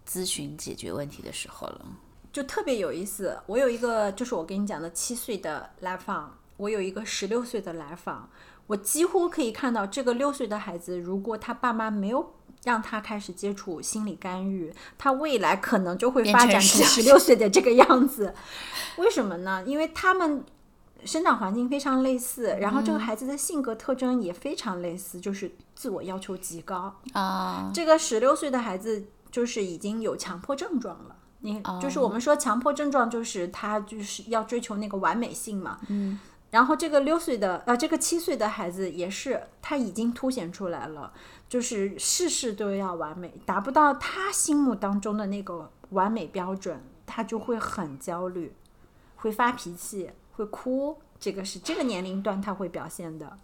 咨询解决问题的时候了。就特别有意思。我有一个，就是我跟你讲的七岁的来访，我有一个十六岁的来访，我几乎可以看到这个六岁的孩子，如果他爸妈没有让他开始接触心理干预，他未来可能就会发展成十六岁的这个样子。为什么呢？因为他们。生长环境非常类似，然后这个孩子的性格特征也非常类似，就是自我要求极高。啊，这个十六岁的孩子就是已经有强迫症状了。你就是我们说强迫症状，就是他就是要追求那个完美性嘛。嗯。然后这个六岁的呃，这个七岁的孩子也是，他已经凸显出来了，就是事事都要完美，达不到他心目当中的那个完美标准，他就会很焦虑，会发脾气，会哭。这个是这个年龄段他会表现的。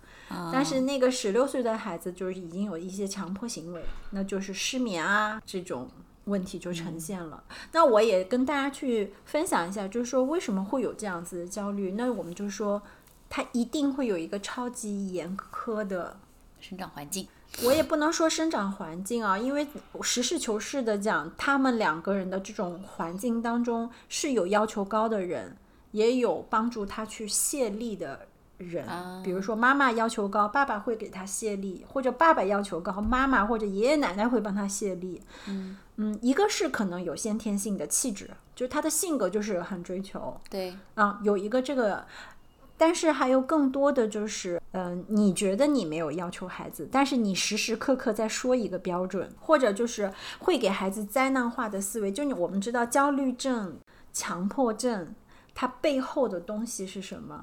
但是那个十六岁的孩子就是已经有一些强迫行为，那就是失眠啊这种问题就呈现了。那我也跟大家去分享一下，就是说为什么会有这样子的焦虑？那我们就说他一定会有一个超级严苛的。生长环境，我也不能说生长环境啊，因为实事求是的讲，他们两个人的这种环境当中是有要求高的人，也有帮助他去卸力的人。比如说妈妈要求高，爸爸会给他卸力；或者爸爸要求高，妈妈或者爷爷奶奶会帮他卸力。嗯嗯，一个是可能有先天性的气质，就是他的性格就是很追求。对，啊，有一个这个，但是还有更多的就是，嗯、你觉得你没有要求孩子，但是你时时刻刻在说一个标准，或者就是会给孩子灾难化的思维。就你我们知道焦虑症、强迫症，它背后的东西是什么？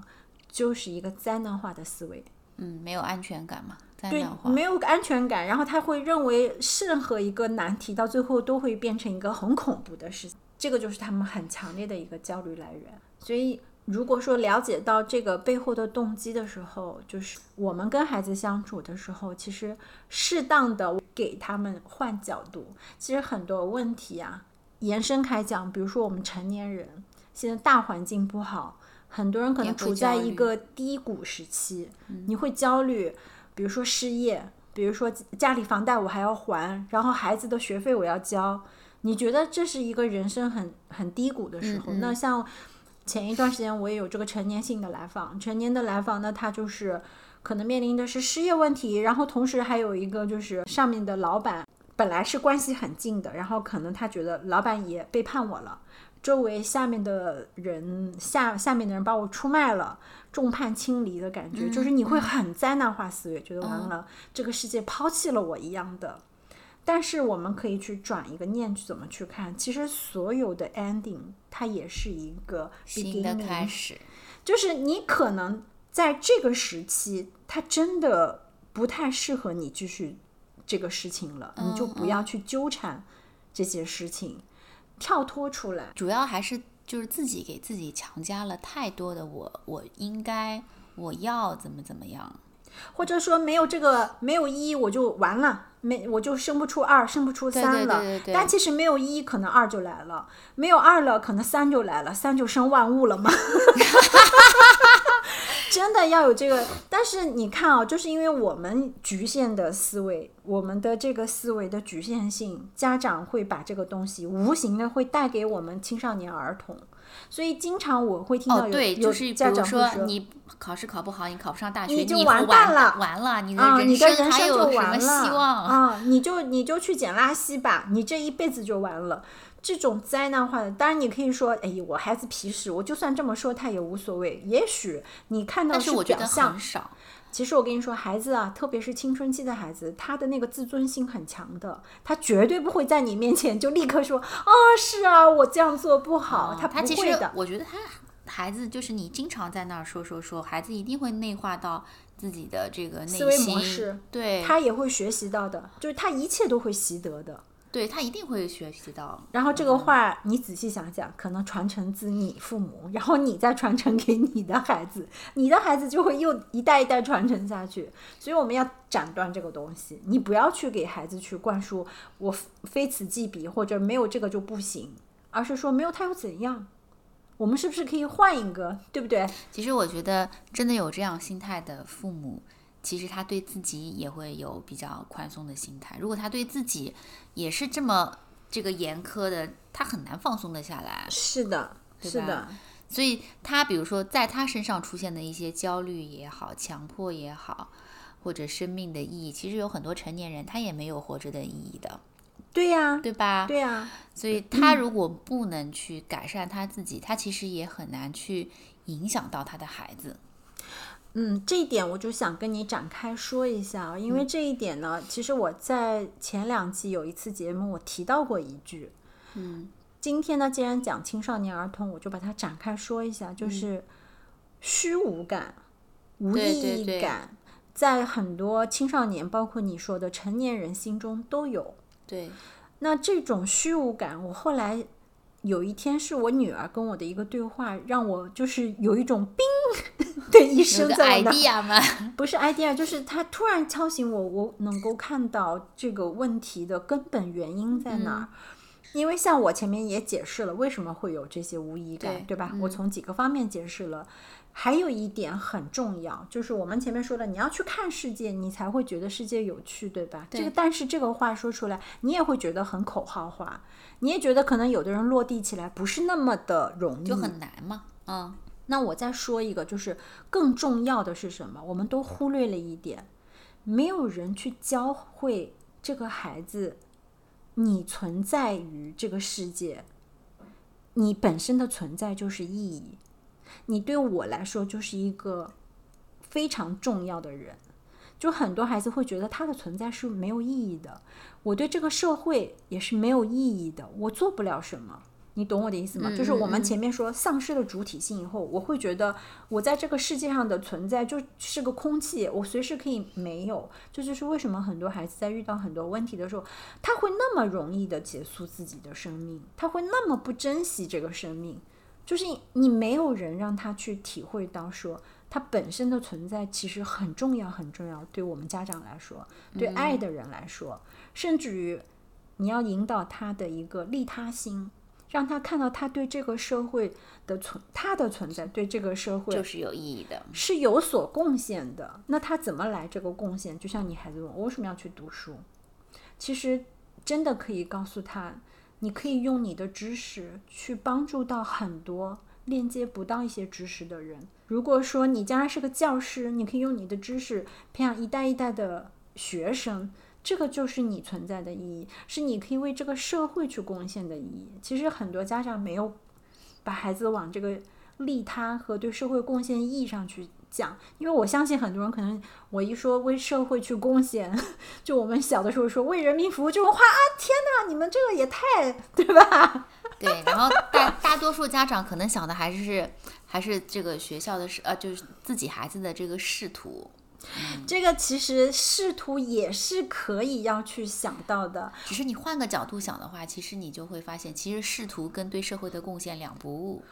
就是一个灾难化的思维。嗯，没有安全感嘛，灾对难，化。没有安全感，然后他会认为任何一个难题到最后都会变成一个很恐怖的事情，这个就是他们很强烈的一个焦虑来源。所以，如果说了解到这个背后的动机的时候，就是我们跟孩子相处的时候，其实适当的给他们换角度。其实很多问题啊，延伸开讲，比如说我们成年人现在大环境不好，很多人可能处在一个低谷时期，你会焦虑，比如说失业，比如说家里房贷我还要还，然后孩子的学费我要交，你觉得这是一个人生很很低谷的时候？那像前一段时间我也有这个成年性的来访，成年的来访，呢他就是可能面临的是失业问题，然后同时还有一个就是上面的老板本来是关系很近的，然后可能他觉得老板也背叛我了。周围下面的人下下面的人把我出卖了，众叛亲离的感觉，就是你会很灾难化思维，觉得完了，这个世界抛弃了我一样的。但是我们可以去转一个念，去怎么去看？其实所有的 ending 它也是一个新的开始，就是你可能在这个时期，它真的不太适合你继续这个事情了，你就不要去纠缠这些事情，跳脱出来。主要还是就是自己给自己强加了太多的我我应该我要怎么怎么样。或者说没有这个没有一我就完了，没我就生不出二，生不出三对了。对对对但其实没有一，可能二就来了；没有二了，可能三就来了，三就生万物了嘛。真的要有这个，但是你看啊，就是因为我们局限的思维，我们的这个思维的局限性，家长会把这个东西无形的会带给我们青少年儿童，所以经常我会听到哦，有、就是比如家长说你考试考不好，你考不上大学，你就完蛋了完了，你的人生就还有什么完了希望？啊！你就你就去捡垃圾吧，你这一辈子就完了。这种灾难化的，当然你可以说，哎，我孩子皮实，我就算这么说他也无所谓。也许你看到但是我觉得表象很，少。其实我跟你说，孩子啊，特别是青春期的孩子，他的那个自尊心很强的，他绝对不会在你面前就立刻说，啊，是啊，我这样做不好，他他不会的。我觉得他孩子就是你经常在那儿说说说，孩子一定会内化到自己的这个内思维模心式对，他也会学习到的，就是他一切都会习得的。对他一定会学习到。然后这个话你仔细想想，可能传承自你父母，然后你再传承给你的孩子，你的孩子就会又一代一代传承下去。所以我们要斩断这个东西，你不要去给孩子去灌输我非此即彼或者没有这个就不行，而是说没有他又怎样？我们是不是可以换一个，对不对？其实我觉得真的有这样心态的父母。其实他对自己也会有比较宽松的心态。如果他对自己也是这么这个严苛的，他很难放松的下来。是的，是的。所以他比如说在他身上出现的一些焦虑也好、强迫也好，或者生命的意义，其实有很多成年人他也没有活着的意义的。对呀，对吧？对呀。所以他如果不能去改善他自己，他其实也很难去影响到他的孩子。嗯，这一点我就想跟你展开说一下，因为这一点呢，其实我在前两期有一次节目我提到过一句，嗯，今天呢，既然讲青少年儿童，我就把它展开说一下，就是虚无感、无意义感，在很多青少年，包括你说的成年人心中都有。对，那这种虚无感，我后来。有一天是我女儿跟我的一个对话，让我就是有一种冰 的一声在我那，不是 idea，就是他突然敲醒我，我能够看到这个问题的根本原因在哪儿。因为像我前面也解释了为什么会有这些无疑感，对吧？我从几个方面解释了。还有一点很重要，就是我们前面说的，你要去看世界，你才会觉得世界有趣，对吧？这个，但是这个话说出来，你也会觉得很口号化，你也觉得可能有的人落地起来不是那么的容易，就很难嘛。嗯，那我再说一个，就是更重要的是什么？我们都忽略了一点，没有人去教会这个孩子，你存在于这个世界，你本身的存在就是意义。你对我来说就是一个非常重要的人，就很多孩子会觉得他的存在是没有意义的。我对这个社会也是没有意义的，我做不了什么。你懂我的意思吗？就是我们前面说丧失了主体性以后，我会觉得我在这个世界上的存在就是个空气，我随时可以没有。这就是为什么很多孩子在遇到很多问题的时候，他会那么容易的结束自己的生命，他会那么不珍惜这个生命。就是你没有人让他去体会到，说他本身的存在其实很重要，很重要。对我们家长来说，对爱的人来说，甚至于你要引导他的一个利他心，让他看到他对这个社会的存，他的存在对这个社会就是有意义的，是有所贡献的。那他怎么来这个贡献？就像你孩子问我为什么要去读书，其实真的可以告诉他。你可以用你的知识去帮助到很多链接不到一些知识的人。如果说你将来是个教师，你可以用你的知识培养一代一代的学生，这个就是你存在的意义，是你可以为这个社会去贡献的意义。其实很多家长没有把孩子往这个利他和对社会贡献意义上去。讲，因为我相信很多人可能，我一说为社会去贡献，就我们小的时候说为人民服务这种话啊，天哪，你们这个也太对吧？对，然后大大多数家长可能想的还是还是这个学校的，呃，就是自己孩子的这个仕途。这个其实仕途也是可以要去想到的，只是你换个角度想的话，其实你就会发现，其实仕途跟对社会的贡献两不误。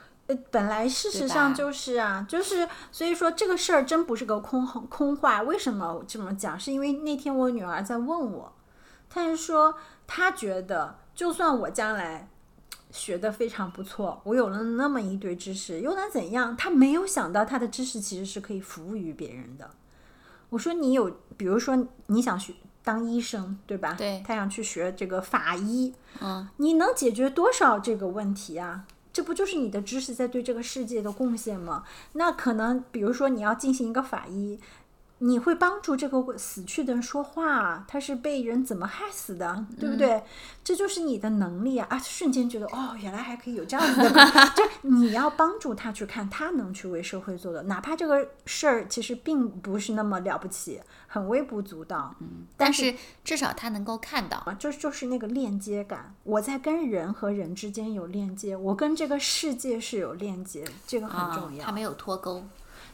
本来事实上就是啊，就是所以说这个事儿真不是个空空话。为什么这么讲？是因为那天我女儿在问我，她是说她觉得，就算我将来学的非常不错，我有了那么一堆知识，又能怎样？她没有想到她的知识其实是可以服务于别人的。我说你有，比如说你想学当医生，对吧？对，他想去学这个法医，嗯，你能解决多少这个问题啊？这不就是你的知识在对这个世界的贡献吗？那可能，比如说你要进行一个法医。你会帮助这个死去的人说话，他是被人怎么害死的，对不对？这就是你的能力啊！啊，瞬间觉得哦，原来还可以有这样子的，就你要帮助他去看他能去为社会做的，哪怕这个事儿其实并不是那么了不起，很微不足道，嗯，但是至少他能够看到啊，就就是那个链接感，我在跟人和人之间有链接，我跟这个世界是有链接，这个很重要，他没有脱钩。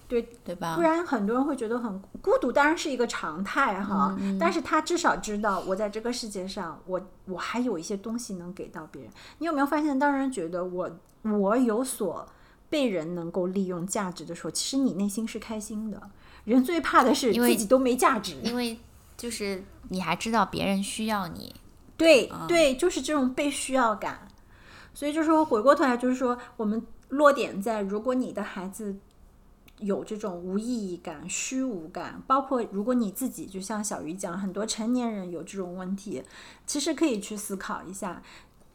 对对吧？不然很多人会觉得很孤独，当然是一个常态哈。但是他至少知道，我在这个世界上，我我还有一些东西能给到别人。你有没有发现，当人觉得我我有所被人能够利用价值的时候，其实你内心是开心的。人最怕的是自己都没价值，因为就是你还知道别人需要你。对对，就是这种被需要感。所以就是说，回过头来就是说，我们落点在，如果你的孩子有这种无意义感、虚无感，包括如果你自己，就像小鱼讲，很多成年人有这种问题，其实可以去思考一下，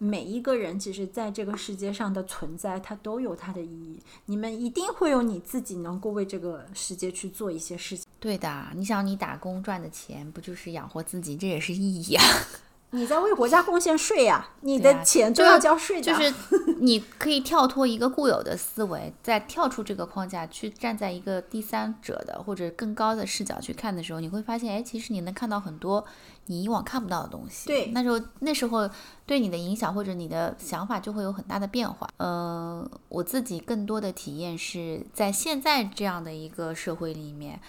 每一个人其实在这个世界上的存在，它都有它的意义。你们一定会有你自己能够为这个世界去做一些事情。对的，你想你打工赚的钱，不就是养活自己？这也是意义啊。你在为国家贡献税呀，你的钱都要交税的。就是 你可以跳脱一个固有的思维，再跳出这个框架，去站在一个第三者的或者更高的视角去看的时候，你会发现，哎，其实你能看到很多你以往看不到的东西。对，那时候那时候对你的影响或者你的想法就会有很大的变化。呃，我自己更多的体验是在现在这样的一个社会里面。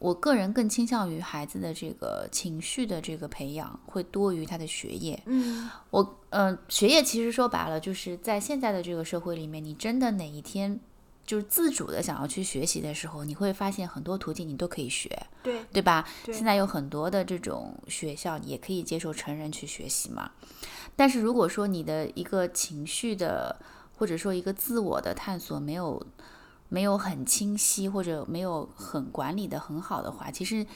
我个人更倾向于孩子的这个情绪的这个培养会多于他的学业。嗯，我嗯，学业其实说白了就是在现在的这个社会里面，你真的哪一天就是自主的想要去学习的时候，你会发现很多途径你都可以学，对对吧？现在有很多的这种学校也可以接受成人去学习嘛。但是如果说你的一个情绪的或者说一个自我的探索没有。没有很清晰或者没有很管理的很好的话，其实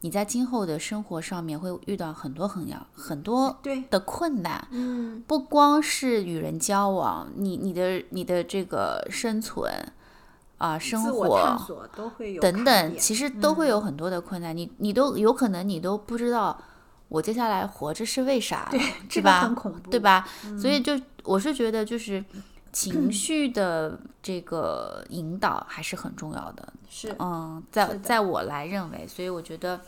你在今后的生活上面会遇到很多很要很多的困难。嗯，不光是与人交往，你你的你的这个生存啊，生活等等，其实都会有很多的困难。你你都有可能你都不知道我接下来活着是为啥，是吧？对吧？所以就我是觉得就是。情 绪的这个引导还是很重要的，是嗯，在在我来认为，所以我觉得，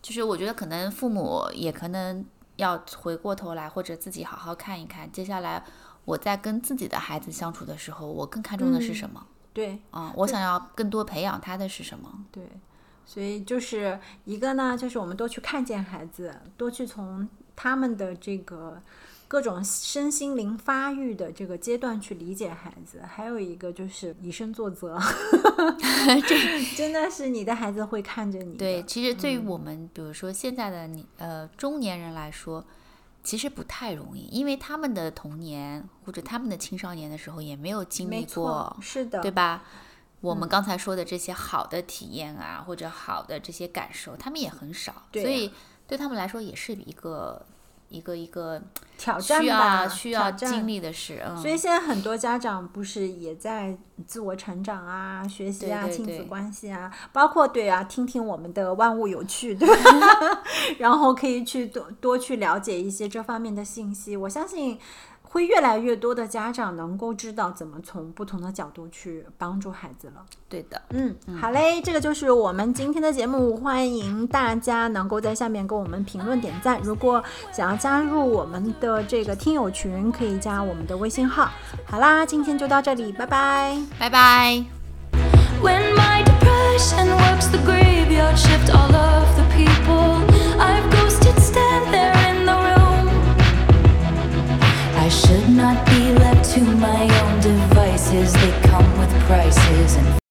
就是我觉得可能父母也可能要回过头来，或者自己好好看一看，接下来我在跟自己的孩子相处的时候，我更看重的是什么？对，啊，我想要更多培养他的是什么？对，所以就是一个呢，就是我们多去看见孩子，多去从他们的这个。各种身心灵发育的这个阶段去理解孩子，还有一个就是以身作则，这真的是你的孩子会看着你。对，其实对于我们，比如说现在的你呃中年人来说，其实不太容易，因为他们的童年或者他们的青少年的时候也没有经历过，是的，对吧？我们刚才说的这些好的体验啊，或者好的这些感受，他们也很少，所以对他们来说也是一个。一个一个挑战吧，需要经历的事。嗯所以现在很多家长不是也在自我成长啊、学习啊、亲子关系啊，包括对啊，听听我们的万物有趣，对吧？然后可以去多多去了解一些这方面的信息。我相信。会越来越多的家长能够知道怎么从不同的角度去帮助孩子了。对的，嗯，好嘞，这个就是我们今天的节目，欢迎大家能够在下面给我们评论点赞。如果想要加入我们的这个听友群，可以加我们的微信号。好啦，今天就到这里，拜拜，拜拜。When my depression works the graveyard shift all of the people should not be left to my own devices. They come with prices and